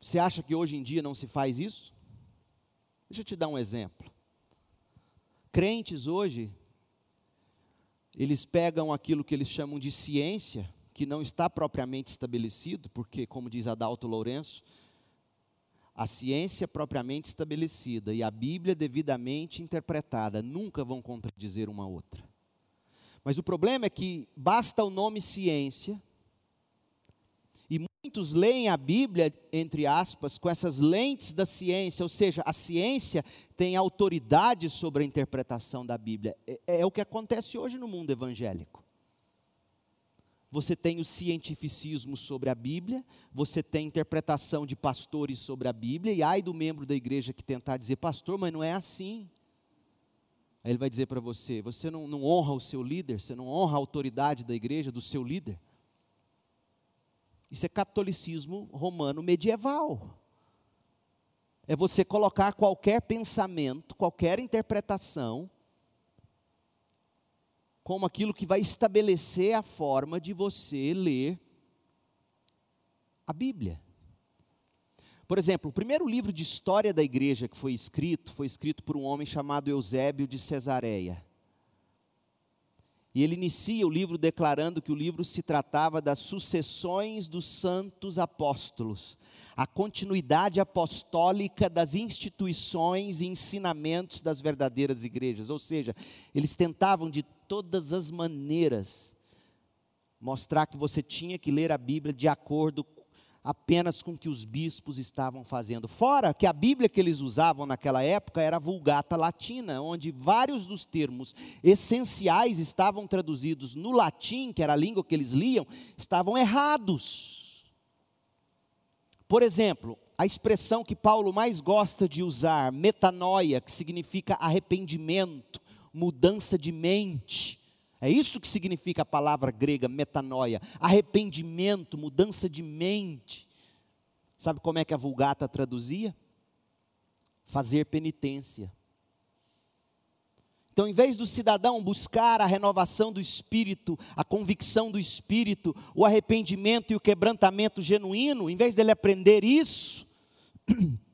Você acha que hoje em dia não se faz isso? Deixa eu te dar um exemplo. Crentes hoje, eles pegam aquilo que eles chamam de ciência, que não está propriamente estabelecido, porque, como diz Adalto Lourenço, a ciência propriamente estabelecida e a Bíblia devidamente interpretada nunca vão contradizer uma outra. Mas o problema é que basta o nome ciência, e muitos leem a Bíblia, entre aspas, com essas lentes da ciência, ou seja, a ciência tem autoridade sobre a interpretação da Bíblia. É, é o que acontece hoje no mundo evangélico você tem o cientificismo sobre a Bíblia, você tem interpretação de pastores sobre a Bíblia, e ai do membro da igreja que tentar dizer, pastor, mas não é assim. Aí ele vai dizer para você: você não, não honra o seu líder, você não honra a autoridade da igreja, do seu líder. Isso é catolicismo romano medieval. É você colocar qualquer pensamento, qualquer interpretação, como aquilo que vai estabelecer a forma de você ler a Bíblia. Por exemplo, o primeiro livro de história da igreja que foi escrito, foi escrito por um homem chamado Eusébio de Cesareia. E ele inicia o livro declarando que o livro se tratava das sucessões dos santos apóstolos, a continuidade apostólica das instituições e ensinamentos das verdadeiras igrejas. Ou seja, eles tentavam de todas as maneiras mostrar que você tinha que ler a Bíblia de acordo apenas com o que os bispos estavam fazendo. Fora que a Bíblia que eles usavam naquela época era a Vulgata Latina, onde vários dos termos essenciais estavam traduzidos no latim, que era a língua que eles liam, estavam errados. Por exemplo, a expressão que Paulo mais gosta de usar, metanoia, que significa arrependimento, mudança de mente. É isso que significa a palavra grega metanoia, arrependimento, mudança de mente. Sabe como é que a Vulgata traduzia? Fazer penitência. Então, em vez do cidadão buscar a renovação do espírito, a convicção do espírito, o arrependimento e o quebrantamento genuíno, em vez dele aprender isso, [CLEARS THROAT]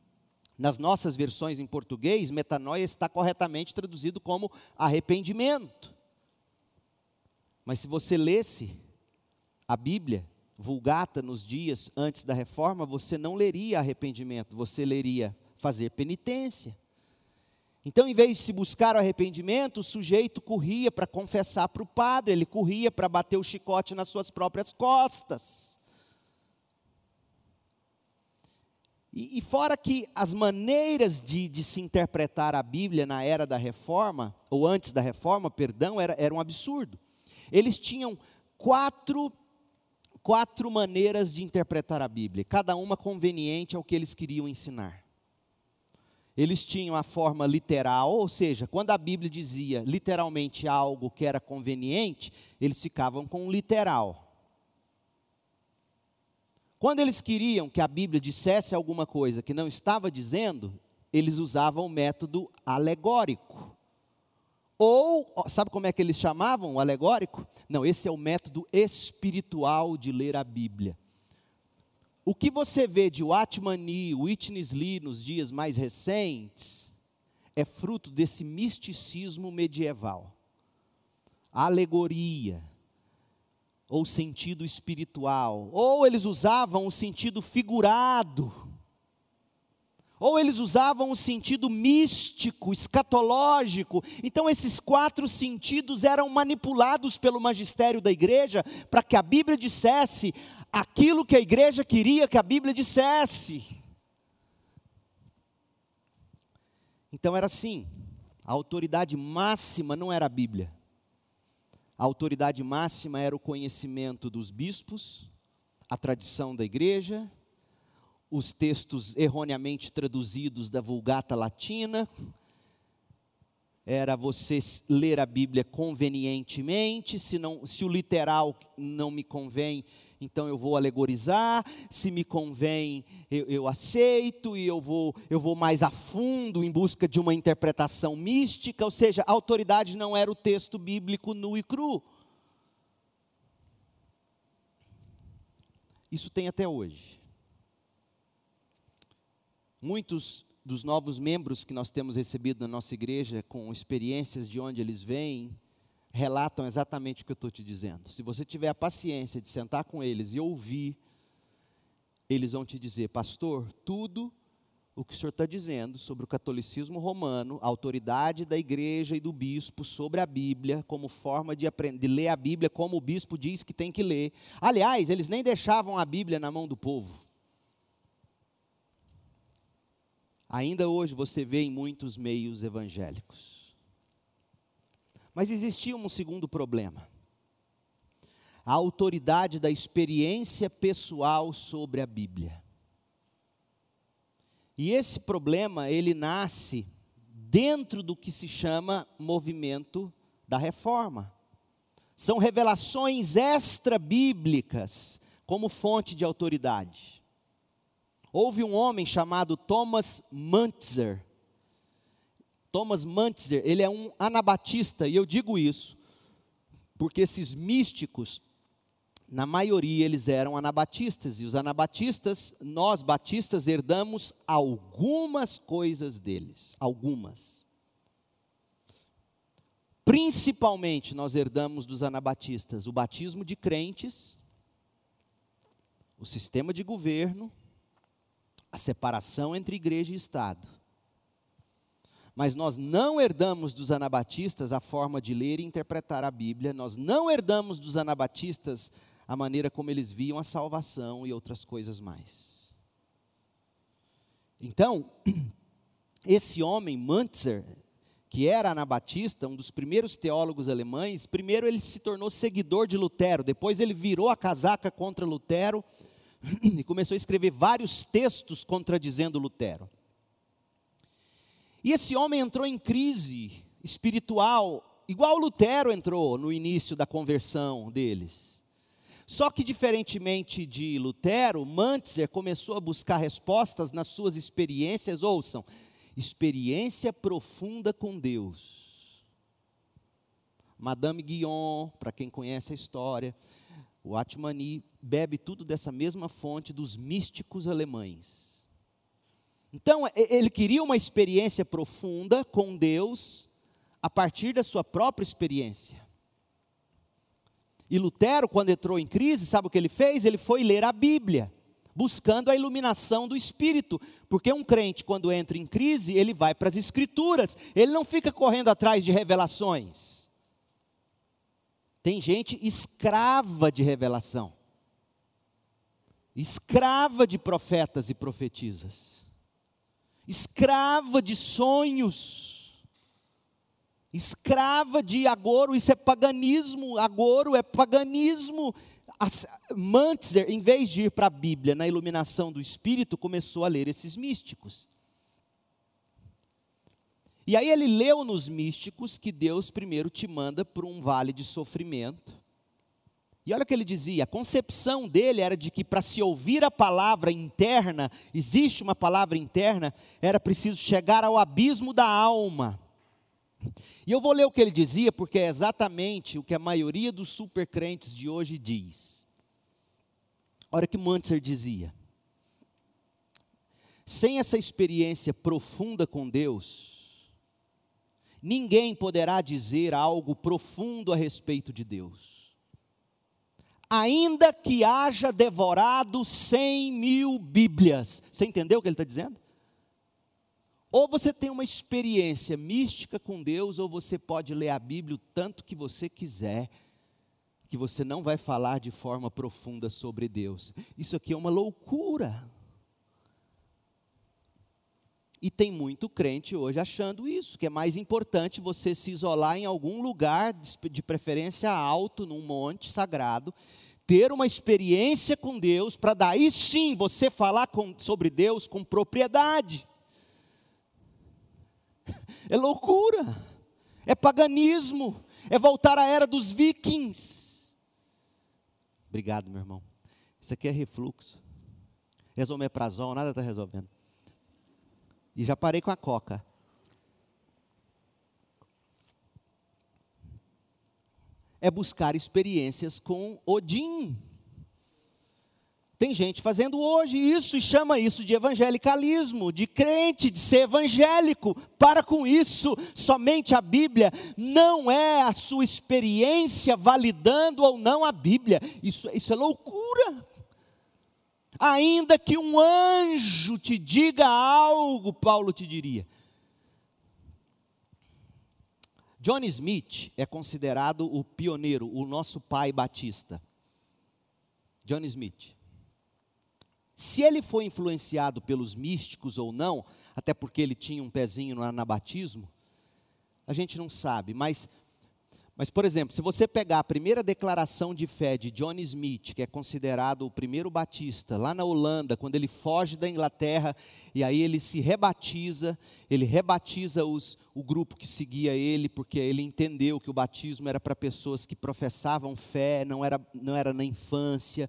Nas nossas versões em português, metanoia está corretamente traduzido como arrependimento. Mas se você lesse a Bíblia, vulgata nos dias antes da reforma, você não leria arrependimento, você leria fazer penitência. Então, em vez de se buscar o arrependimento, o sujeito corria para confessar para o padre, ele corria para bater o chicote nas suas próprias costas. E, e fora que as maneiras de, de, se interpretar a Bíblia na era da reforma, ou antes da reforma, perdão, era, era um absurdo. Eles tinham quatro, quatro maneiras de interpretar a Bíblia, cada uma conveniente ao que eles queriam ensinar. Eles tinham a forma literal, ou seja, quando a Bíblia dizia literalmente algo que era conveniente, eles ficavam com o literal. Quando eles queriam que a Bíblia dissesse alguma coisa que não estava dizendo, eles usavam o método alegórico. Ou, sabe como é que eles chamavam o alegórico? Não, esse é o método espiritual de ler a Bíblia. o que você vê de Watchman Nee, Witness Lee nos dias mais recentes, é fruto desse misticismo medieval. A alegoria, ou sentido espiritual, ou eles usavam o sentido figurado, ou eles usavam o sentido místico, escatológico. Então, esses quatro sentidos eram manipulados pelo magistério da igreja para que a Bíblia dissesse aquilo que a igreja queria que a Bíblia dissesse. Então, era assim: a autoridade máxima não era a Bíblia, a autoridade máxima era o conhecimento dos bispos, a tradição da igreja, os textos erroneamente traduzidos da Vulgata Latina, era você ler a Bíblia convenientemente, se, não, se o literal não me convém, então eu vou alegorizar, se me convém, eu, eu, aceito, e eu vou, eu vou mais a fundo em busca de uma interpretação mística, ou seja, a autoridade não era o texto bíblico nu e cru. Isso tem até hoje. Muitos dos novos membros que nós temos recebido na nossa igreja, com experiências de onde eles vêm, relatam exatamente o que eu estou te dizendo. Se você tiver a paciência de sentar com eles e ouvir, eles vão te dizer, pastor, tudo o que o senhor está dizendo sobre o catolicismo romano, a autoridade da igreja e do bispo sobre a Bíblia, como forma de, aprender, de ler a Bíblia como o bispo diz que tem que ler. Aliás, eles nem deixavam a Bíblia na mão do povo. Ainda hoje você vê em muitos meios evangélicos. Mas existia um segundo problema. A autoridade da experiência pessoal sobre a Bíblia. E esse problema, ele nasce dentro do que se chama movimento da reforma. São revelações extra-bíblicas como fonte de autoridade. Houve um homem chamado Thomas Muntzer, Thomas Mantzer, ele é um anabatista, e eu digo isso porque esses místicos, na maioria eles eram anabatistas, e os anabatistas, nós batistas herdamos algumas coisas deles, algumas. Principalmente nós herdamos dos anabatistas o batismo de crentes, o sistema de governo, a separação entre igreja e Estado mas nós não herdamos dos anabatistas a forma de ler e interpretar a Bíblia, nós não herdamos dos anabatistas a maneira como eles viam a salvação e outras coisas mais. Então, [CLEARS THROAT] esse homem, Mantzer, que era anabatista, um dos primeiros teólogos alemães, primeiro ele se tornou seguidor de Lutero, depois ele virou a casaca contra Lutero [CLEARS THROAT] e começou a escrever vários textos contradizendo Lutero. E esse homem entrou em crise espiritual, igual Lutero entrou no início da conversão deles. Só que, diferentemente de Lutero, Mantzer começou a buscar respostas nas suas experiências, ouçam, experiência profunda com Deus. Madame Guion, para quem conhece a história, o Atmani bebe tudo dessa mesma fonte dos místicos alemães. Então, ele queria uma experiência profunda com Deus a partir da sua própria experiência. E Lutero, quando entrou em crise, sabe o que ele fez? Ele foi ler a Bíblia, buscando a iluminação do Espírito. Porque um crente, quando entra em crise, ele vai para as Escrituras, ele não fica correndo atrás de revelações. Tem gente escrava de revelação, escrava de profetas e profetisas escrava de sonhos, escrava de agoro, isso é paganismo, agoro é paganismo. Mantzer, em vez de ir para a Bíblia na iluminação do Espírito, começou a ler esses místicos. E aí ele leu nos místicos que Deus primeiro te manda para um vale de sofrimento, e olha o que ele dizia: a concepção dele era de que para se ouvir a palavra interna, existe uma palavra interna, era preciso chegar ao abismo da alma. E eu vou ler o que ele dizia, porque é exatamente o que a maioria dos supercrentes de hoje diz. Olha o que Mantzer dizia. sem essa experiência profunda com Deus, ninguém poderá dizer algo profundo a respeito de Deus. Ainda que haja devorado cem mil Bíblias. Você entendeu o que ele está dizendo? Ou você tem uma experiência mística com Deus, ou você pode ler a Bíblia o tanto que você quiser, que você não vai falar de forma profunda sobre Deus. Isso aqui é uma loucura. E tem muito crente hoje achando isso, que é mais importante você se isolar em algum lugar, de preferência alto, num monte sagrado, ter uma experiência com Deus, para daí sim você falar com, sobre Deus com propriedade. [LAUGHS] É loucura, é paganismo, é voltar à era dos vikings. Obrigado, meu irmão. Isso aqui é refluxo. Resomeprazol, nada está resolvendo. E já parei com a coca. É buscar experiências com Odin. Tem gente fazendo hoje isso e chama isso de evangelicalismo, de crente, de ser evangélico. Para com isso, somente a Bíblia não é a sua experiência validando ou não a Bíblia. Isso, isso é loucura. Ainda que um anjo te diga algo, Paulo te diria. John Smith é considerado o pioneiro, o nosso pai batista. John Smith. Se ele foi influenciado pelos místicos ou não, até porque ele tinha um pezinho no anabatismo, a gente não sabe, mas mas, por exemplo, se você pegar a primeira declaração de fé de John Smith, que é considerado o primeiro batista, lá na Holanda, quando ele foge da Inglaterra, e aí ele se rebatiza, ele rebatiza os, o grupo que seguia ele, porque ele entendeu que o batismo era para pessoas que professavam fé, não era, não era na infância.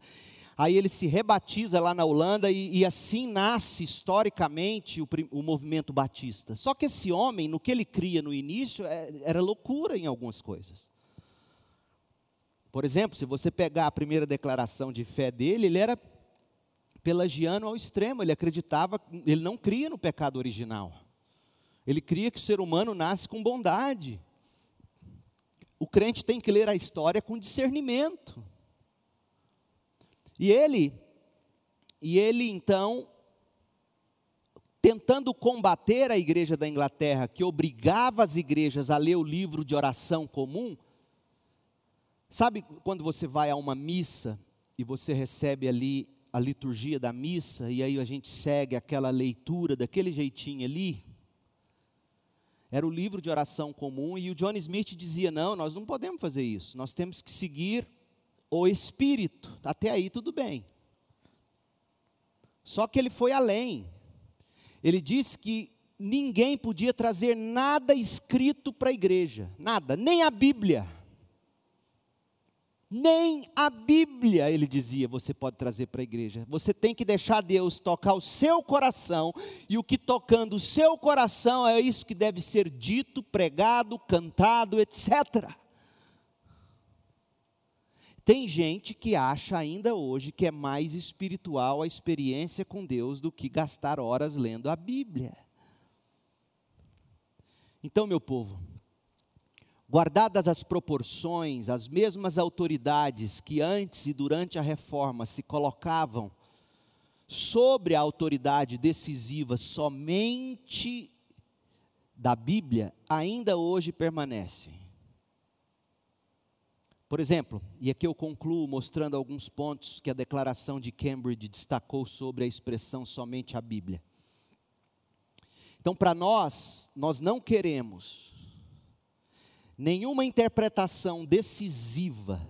Aí ele se rebatiza lá na Holanda e, e assim nasce historicamente o, o, movimento batista. Só que esse homem, no que ele cria no início, é, era loucura em algumas coisas. Por exemplo, se você pegar a primeira declaração de fé dele, ele era pelagiano ao extremo, ele acreditava, ele não cria no pecado original. Ele cria que o ser humano nasce com bondade. O crente tem que ler a história com discernimento. E ele, e ele então, tentando combater a igreja da Inglaterra, que obrigava as igrejas a ler o livro de oração comum, sabe quando você vai a uma missa e você recebe ali a liturgia da missa, e aí a gente segue aquela leitura daquele jeitinho ali? Era o livro de oração comum, e o John Smith dizia: não, nós não podemos fazer isso, nós temos que seguir o Espírito. Até aí tudo bem. Só que ele foi além. Ele disse que ninguém podia trazer nada escrito para a igreja, nada, nem a Bíblia. Nem a Bíblia, ele dizia, você pode trazer para a igreja. Você tem que deixar Deus tocar o seu coração, e o que tocando o seu coração é isso que deve ser dito, pregado, cantado, etc. Tem gente que acha ainda hoje que é mais espiritual a experiência com Deus do que gastar horas lendo a Bíblia. Então, meu povo, guardadas as proporções, as mesmas autoridades que antes e durante a reforma se colocavam sobre a autoridade decisiva somente da Bíblia, ainda hoje permanecem. Por exemplo, e aqui eu concluo mostrando alguns pontos que a declaração de Cambridge destacou sobre a expressão somente a Bíblia. Então, para nós, nós não queremos nenhuma interpretação decisiva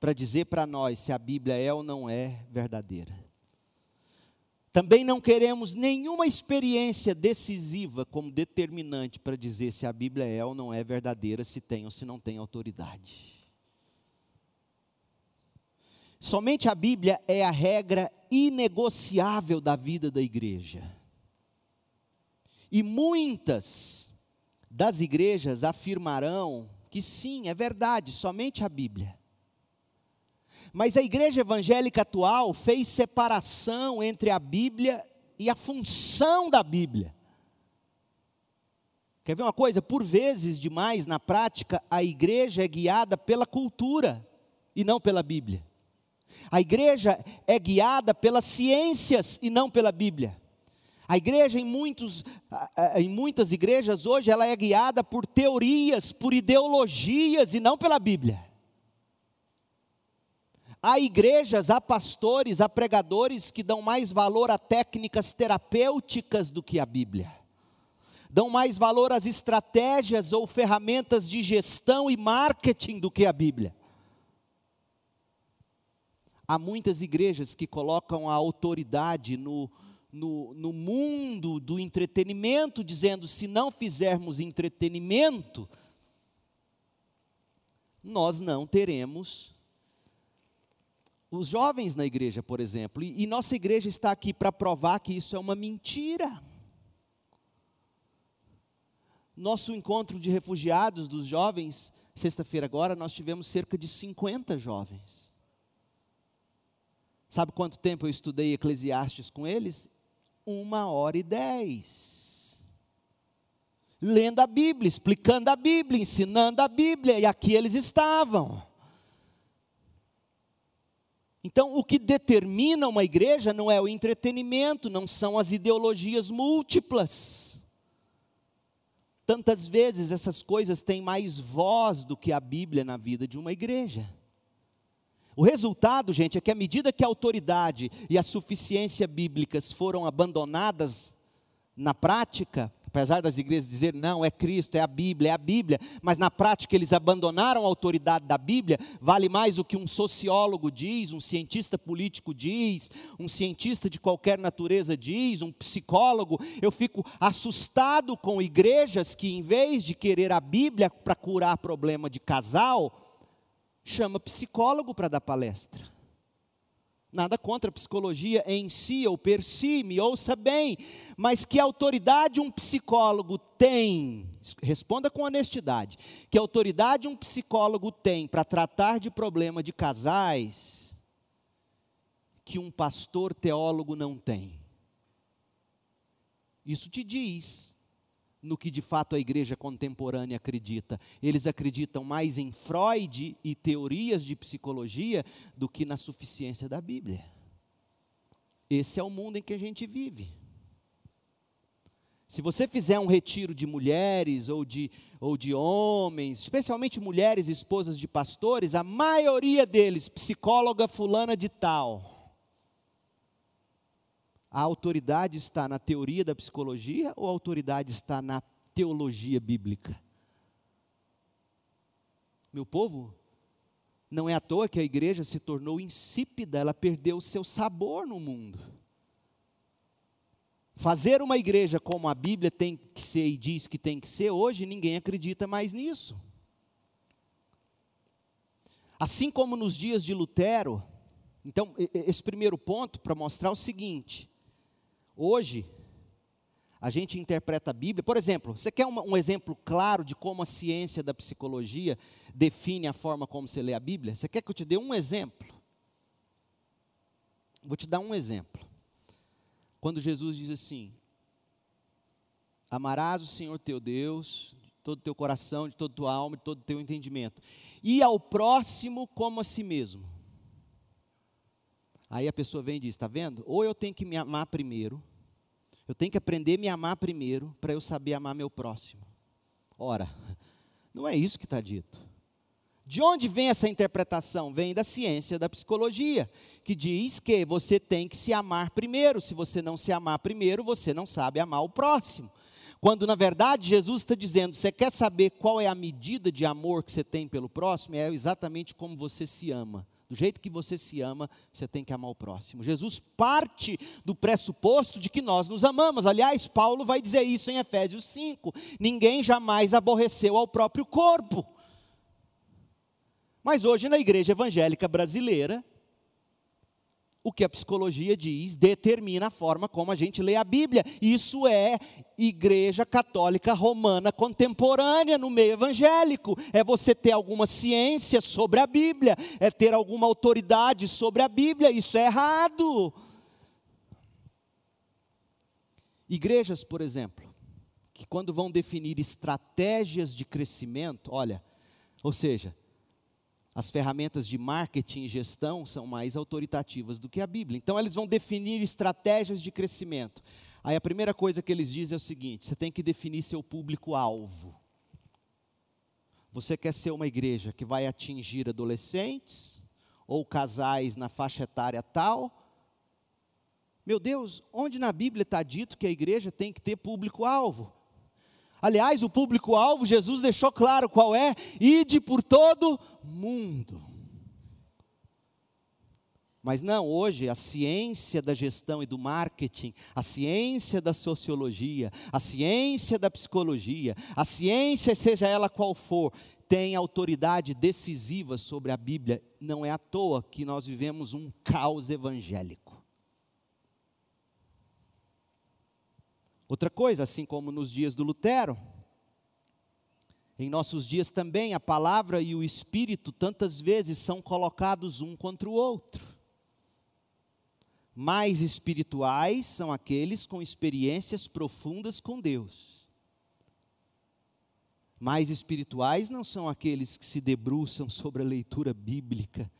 para dizer para nós se a Bíblia é ou não é verdadeira. Também não queremos nenhuma experiência decisiva como determinante para dizer se a Bíblia é ou não é verdadeira, se tem ou se não tem autoridade. Somente a Bíblia é a regra inegociável da vida da igreja. E muitas das igrejas afirmarão que sim, é verdade, somente a Bíblia. Mas a igreja evangélica atual fez separação entre a Bíblia e a função da Bíblia. Quer ver uma coisa? Por vezes demais, na prática, a igreja é guiada pela cultura e não pela Bíblia. A igreja é guiada pelas ciências e não pela Bíblia. A igreja, em, muitos, em muitas igrejas hoje, ela é guiada por teorias, por ideologias e não pela Bíblia. Há igrejas, há pastores, há pregadores que dão mais valor a técnicas terapêuticas do que a Bíblia. Dão mais valor às estratégias ou ferramentas de gestão e marketing do que a Bíblia. Há muitas igrejas que colocam a autoridade no, no, no mundo do entretenimento, dizendo: se não fizermos entretenimento, nós não teremos os jovens na igreja, por exemplo, e, e nossa igreja está aqui para provar que isso é uma mentira. Nosso encontro de refugiados dos jovens, sexta-feira agora, nós tivemos cerca de 50 jovens. Sabe quanto tempo eu estudei Eclesiastes com eles? Uma hora e dez. Lendo a Bíblia, explicando a Bíblia, ensinando a Bíblia, e aqui eles estavam. Então, o que determina uma igreja não é o entretenimento, não são as ideologias múltiplas. Tantas vezes essas coisas têm mais voz do que a Bíblia na vida de uma igreja. O resultado, gente, é que à medida que a autoridade e a suficiência bíblicas foram abandonadas na prática, apesar das igrejas dizer não, é Cristo, é a Bíblia, é a Bíblia, mas na prática eles abandonaram a autoridade da Bíblia, vale mais o que um sociólogo diz, um cientista político diz, um cientista de qualquer natureza diz, um psicólogo. Eu fico assustado com igrejas que, em vez de querer a Bíblia para curar problema de casal, chama psicólogo para dar palestra. Nada contra a psicologia em si ou per si, me ouça bem, mas que autoridade um psicólogo tem, responda com honestidade, que autoridade um psicólogo tem para tratar de problema de casais que um pastor teólogo não tem? Isso te diz no que de fato a igreja contemporânea acredita. Eles acreditam mais em Freud e teorias de psicologia do que na suficiência da Bíblia. Esse é o mundo em que a gente vive. Se você fizer um retiro de mulheres ou de, ou de homens, especialmente mulheres esposas de pastores, a maioria deles, psicóloga fulana de tal, a autoridade está na teoria da psicologia ou a autoridade está na teologia bíblica? Meu povo, não é à toa que a igreja se tornou insípida, ela perdeu o seu sabor no mundo. Fazer uma igreja como a Bíblia tem que ser e diz que tem que ser, hoje ninguém acredita mais nisso. Assim como nos dias de Lutero, então, esse primeiro ponto para mostrar o seguinte: Hoje, a gente interpreta a Bíblia. Por exemplo, você quer uma, um exemplo claro de como a ciência da psicologia define a forma como você lê a Bíblia? Você quer que eu te dê um exemplo? Vou te dar um exemplo. Quando Jesus diz assim: Amarás o Senhor teu Deus de todo o teu coração, de toda a tua alma, de todo o teu entendimento, e ao próximo como a si mesmo. Aí a pessoa vem e diz: está vendo? Ou eu tenho que me amar primeiro, eu tenho que aprender a me amar primeiro, para eu saber amar meu próximo. Ora, [LAUGHS] não é isso que está dito. De onde vem essa interpretação? Vem da ciência da psicologia, que diz que você tem que se amar primeiro. Se você não se amar primeiro, você não sabe amar o próximo. Quando na verdade Jesus está dizendo, você quer saber qual é a medida de amor que você tem pelo próximo? É exatamente como você se ama. Do jeito que você se ama, você tem que amar o próximo. Jesus parte do pressuposto de que nós nos amamos. Aliás, Paulo vai dizer isso em Efésios 5. Ninguém jamais aborreceu ao próprio corpo. Mas hoje na igreja evangélica brasileira, o que a psicologia diz determina a forma como a gente lê a Bíblia. Isso é igreja católica romana contemporânea no meio evangélico. É você ter alguma ciência sobre a Bíblia, é ter alguma autoridade sobre a Bíblia. Isso é errado. Igrejas, por exemplo, que quando vão definir estratégias de crescimento, olha, ou seja, as ferramentas de marketing e gestão são mais autoritativas do que a Bíblia. Então, eles vão definir estratégias de crescimento. Aí, a primeira coisa que eles dizem é o seguinte: você tem que definir seu público-alvo. Você quer ser uma igreja que vai atingir adolescentes ou casais na faixa etária tal? Meu Deus, onde na Bíblia está dito que a igreja tem que ter público-alvo? Aliás, o público-alvo, Jesus deixou claro qual é: ide por todo mundo. Mas não, hoje a ciência da gestão e do marketing, a ciência da sociologia, a ciência da psicologia, a ciência, seja ela qual for, tem autoridade decisiva sobre a Bíblia. Não é à toa que nós vivemos um caos evangélico. Outra coisa, assim como nos dias do Lutero, em nossos dias também a palavra e o espírito tantas vezes são colocados um contra o outro. Mais espirituais são aqueles com experiências profundas com Deus. Mais espirituais não são aqueles que se debruçam sobre a leitura bíblica.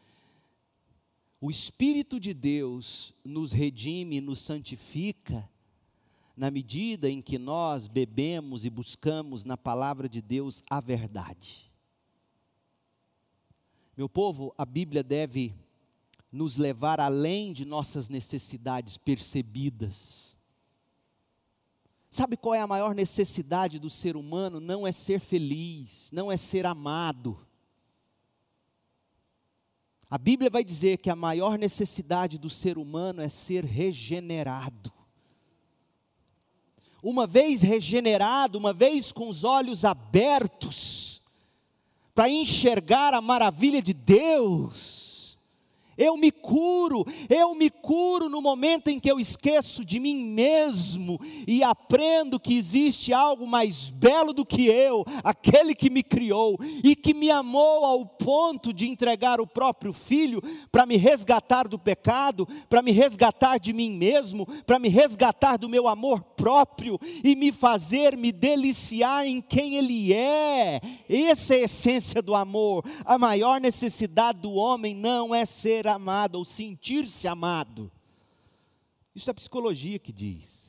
O Espírito de Deus nos redime, nos santifica, na medida em que nós bebemos e buscamos na palavra de Deus a verdade. Meu povo, a Bíblia deve nos levar além de nossas necessidades percebidas. Sabe qual é a maior necessidade do ser humano? Não é ser feliz, não é ser amado. A Bíblia vai dizer que a maior necessidade do ser humano é ser regenerado uma vez regenerado, uma vez com os olhos abertos, para enxergar a maravilha de Deus, eu me curo, eu me curo no momento em que eu esqueço de mim mesmo e aprendo que existe algo mais belo do que eu, aquele que me criou e que me amou ao ponto de entregar o próprio filho para me resgatar do pecado, para me resgatar de mim mesmo, para me resgatar do meu amor próprio e me fazer me deliciar em quem ele é. Essa é a essência do amor. A maior necessidade do homem não é ser amado ou sentir-se amado. Isso é a psicologia que diz.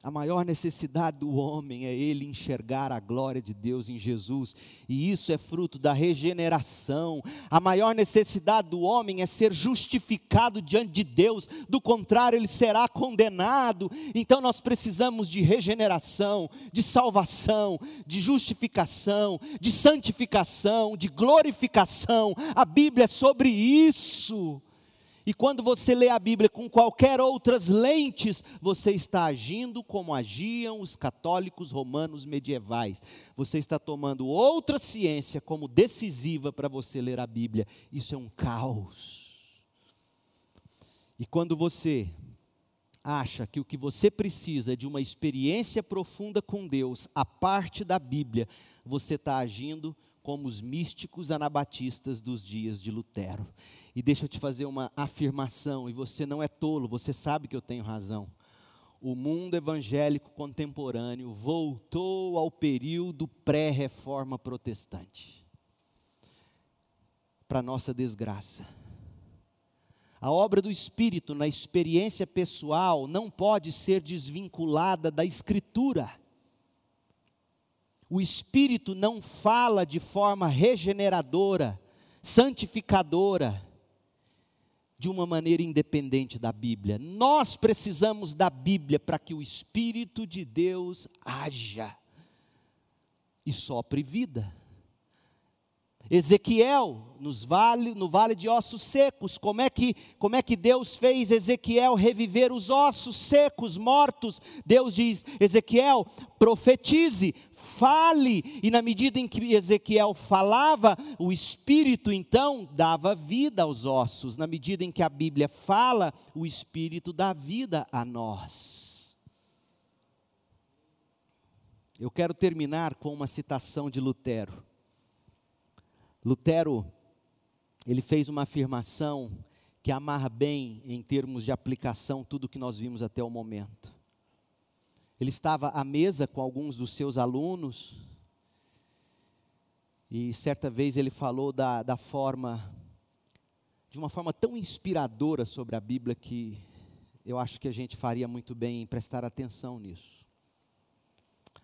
A maior necessidade do homem é ele enxergar a glória de Deus em Jesus, e isso é fruto da regeneração. A maior necessidade do homem é ser justificado diante de Deus, do contrário, ele será condenado. Então nós precisamos de regeneração, de salvação, de justificação, de santificação, de glorificação. A Bíblia é sobre isso. E quando você lê a Bíblia com qualquer outras lentes, você está agindo como agiam os católicos romanos medievais. Você está tomando outra ciência como decisiva para você ler a Bíblia. Isso é um caos. E quando você acha que o que você precisa é de uma experiência profunda com Deus, a parte da Bíblia, você está agindo como os místicos anabatistas dos dias de Lutero. E deixa eu te fazer uma afirmação, e você não é tolo, você sabe que eu tenho razão. O mundo evangélico contemporâneo voltou ao período pré-reforma protestante. Para nossa desgraça. A obra do Espírito na experiência pessoal não pode ser desvinculada da Escritura o Espírito não fala de forma regeneradora, santificadora, de uma maneira independente da Bíblia. Nós precisamos da Bíblia para que o Espírito de Deus haja e sopre vida. Ezequiel, nos vale, no vale de ossos secos, como é, que, como é que Deus fez Ezequiel reviver os ossos secos, mortos? Deus diz: Ezequiel, profetize, fale, e na medida em que Ezequiel falava, o Espírito então dava vida aos ossos, na medida em que a Bíblia fala, o Espírito dá vida a nós. Eu quero terminar com uma citação de Lutero. Lutero, ele fez uma afirmação que amarra bem, em termos de aplicação, tudo que nós vimos até o momento. Ele estava à mesa com alguns dos seus alunos, e certa vez ele falou da, da forma, de uma forma tão inspiradora sobre a Bíblia que eu acho que a gente faria muito bem em prestar atenção nisso.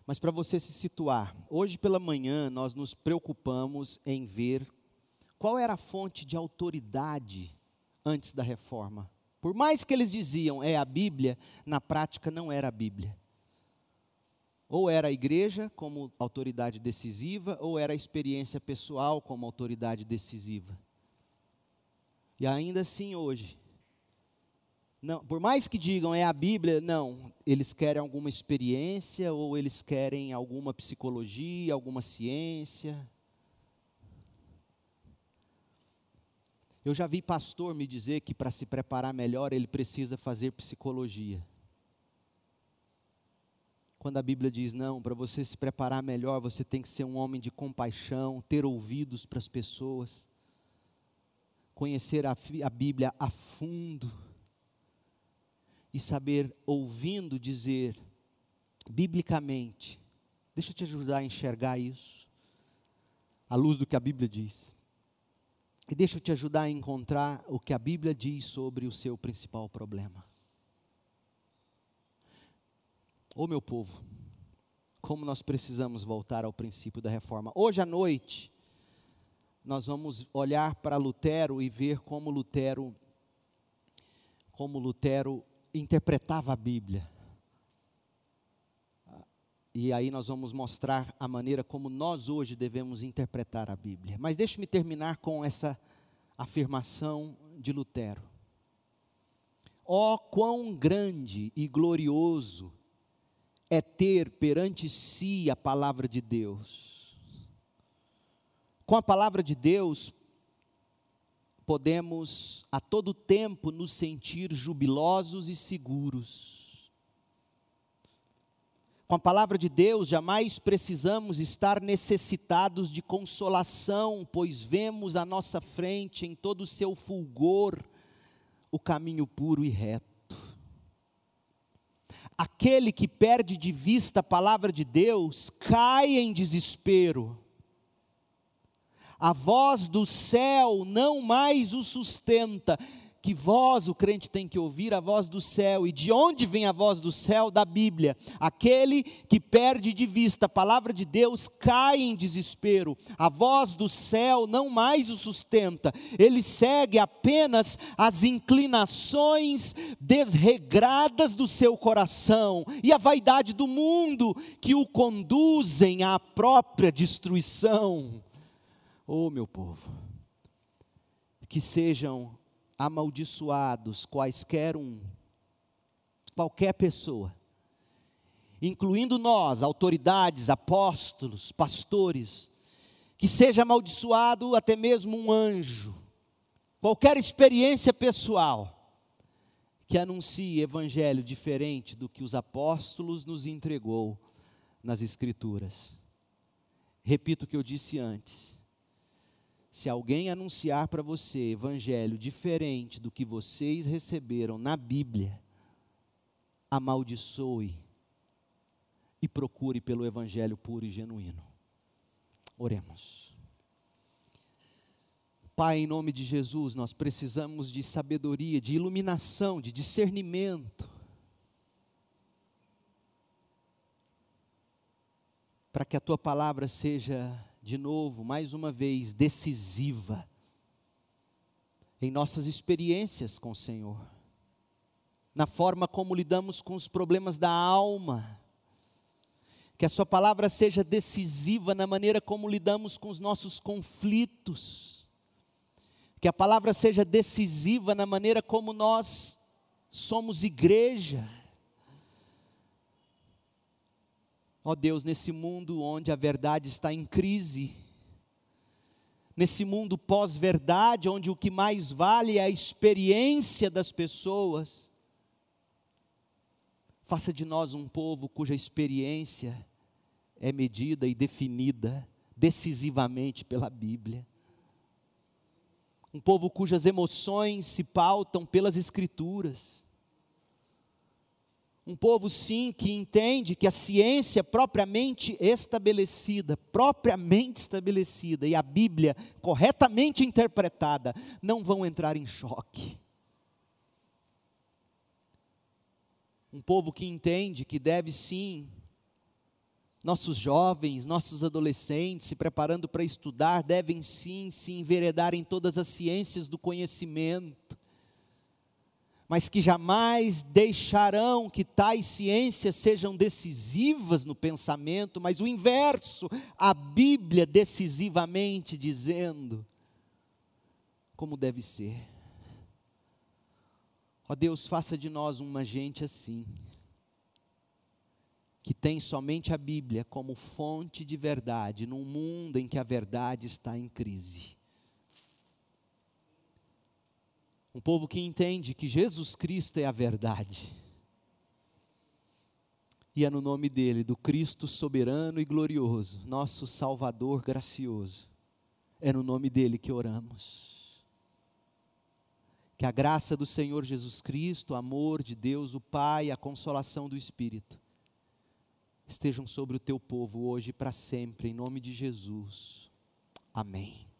Mas para você se situar, hoje pela manhã nós nos preocupamos em ver qual era a fonte de autoridade antes da reforma. Por mais que eles diziam é a Bíblia, na prática não era a Bíblia. Ou era a igreja como autoridade decisiva, ou era a experiência pessoal como autoridade decisiva. E ainda assim hoje, não, por mais que digam é a Bíblia, não, eles querem alguma experiência ou eles querem alguma psicologia, alguma ciência. Eu já vi pastor me dizer que para se preparar melhor ele precisa fazer psicologia. Quando a Bíblia diz não, para você se preparar melhor, você tem que ser um homem de compaixão, ter ouvidos para as pessoas, conhecer a, a Bíblia a fundo e saber, ouvindo, dizer, biblicamente, deixa eu te ajudar a enxergar isso, à luz do que a Bíblia diz. E deixa eu te ajudar a encontrar o que a Bíblia diz sobre o seu principal problema. Ô meu povo, como nós precisamos voltar ao princípio da reforma. Hoje à noite, nós vamos olhar para Lutero e ver como Lutero como Lutero interpretava a Bíblia. E aí nós vamos mostrar a maneira como nós hoje devemos interpretar a Bíblia. Mas deixe-me terminar com essa afirmação de Lutero. Ó oh, quão grande e glorioso é ter perante si a palavra de Deus. Com a palavra de Deus, podemos a todo tempo nos sentir jubilosos e seguros. Com a palavra de Deus, jamais precisamos estar necessitados de consolação, pois vemos à nossa frente, em todo o seu fulgor, o caminho puro e reto. Aquele que perde de vista a palavra de Deus cai em desespero a voz do céu não mais o sustenta. Que voz o crente tem que ouvir? A voz do céu. E de onde vem a voz do céu? Da Bíblia. Aquele que perde de vista a palavra de Deus cai em desespero. A voz do céu não mais o sustenta. Ele segue apenas as inclinações desregradas do seu coração e a vaidade do mundo que o conduzem à própria destruição. Oh, meu povo, que sejam amaldiçoados quaisquer um, qualquer pessoa, incluindo nós, autoridades, apóstolos, pastores, que seja amaldiçoado até mesmo um anjo, qualquer experiência pessoal, que anuncie evangelho diferente do que os apóstolos nos entregou nas Escrituras. Repito o que eu disse antes se alguém anunciar para você evangelho diferente do que vocês receberam na Bíblia, amaldiçoe e procure pelo evangelho puro e genuíno. Oremos. Pai, em nome de Jesus, nós precisamos de sabedoria, de iluminação, de discernimento. Para que a tua palavra seja de novo, mais uma vez, decisiva em nossas experiências com o Senhor, na forma como lidamos com os problemas da alma. Que a Sua palavra seja decisiva na maneira como lidamos com os nossos conflitos. Que a palavra seja decisiva na maneira como nós somos igreja Ó oh Deus, nesse mundo onde a verdade está em crise, nesse mundo pós-verdade, onde o que mais vale é a experiência das pessoas, faça de nós um povo cuja experiência é medida e definida decisivamente pela Bíblia. Um povo cujas emoções se pautam pelas Escrituras Um povo, sim, que entende que a ciência propriamente estabelecida, propriamente estabelecida, e a Bíblia corretamente interpretada, não vão entrar em choque. Um povo que entende que deve, sim, nossos jovens, nossos adolescentes, se preparando para estudar, devem, sim, se enveredar em todas as ciências do conhecimento mas que jamais deixarão que tais ciências sejam decisivas no pensamento, mas o inverso, a Bíblia decisivamente dizendo como deve ser. Ó Deus, faça de nós uma gente assim, que tem somente a Bíblia como fonte de verdade, num mundo em que a verdade está em crise. Um povo que entende que Jesus Cristo é a verdade. E é no nome dele, do Cristo soberano e glorioso, nosso Salvador gracioso. É no nome dele que oramos. Que a graça do Senhor Jesus Cristo, o amor de Deus, o Pai, a consolação do Espírito, estejam sobre o teu povo hoje e para sempre, em nome de Jesus. Amém.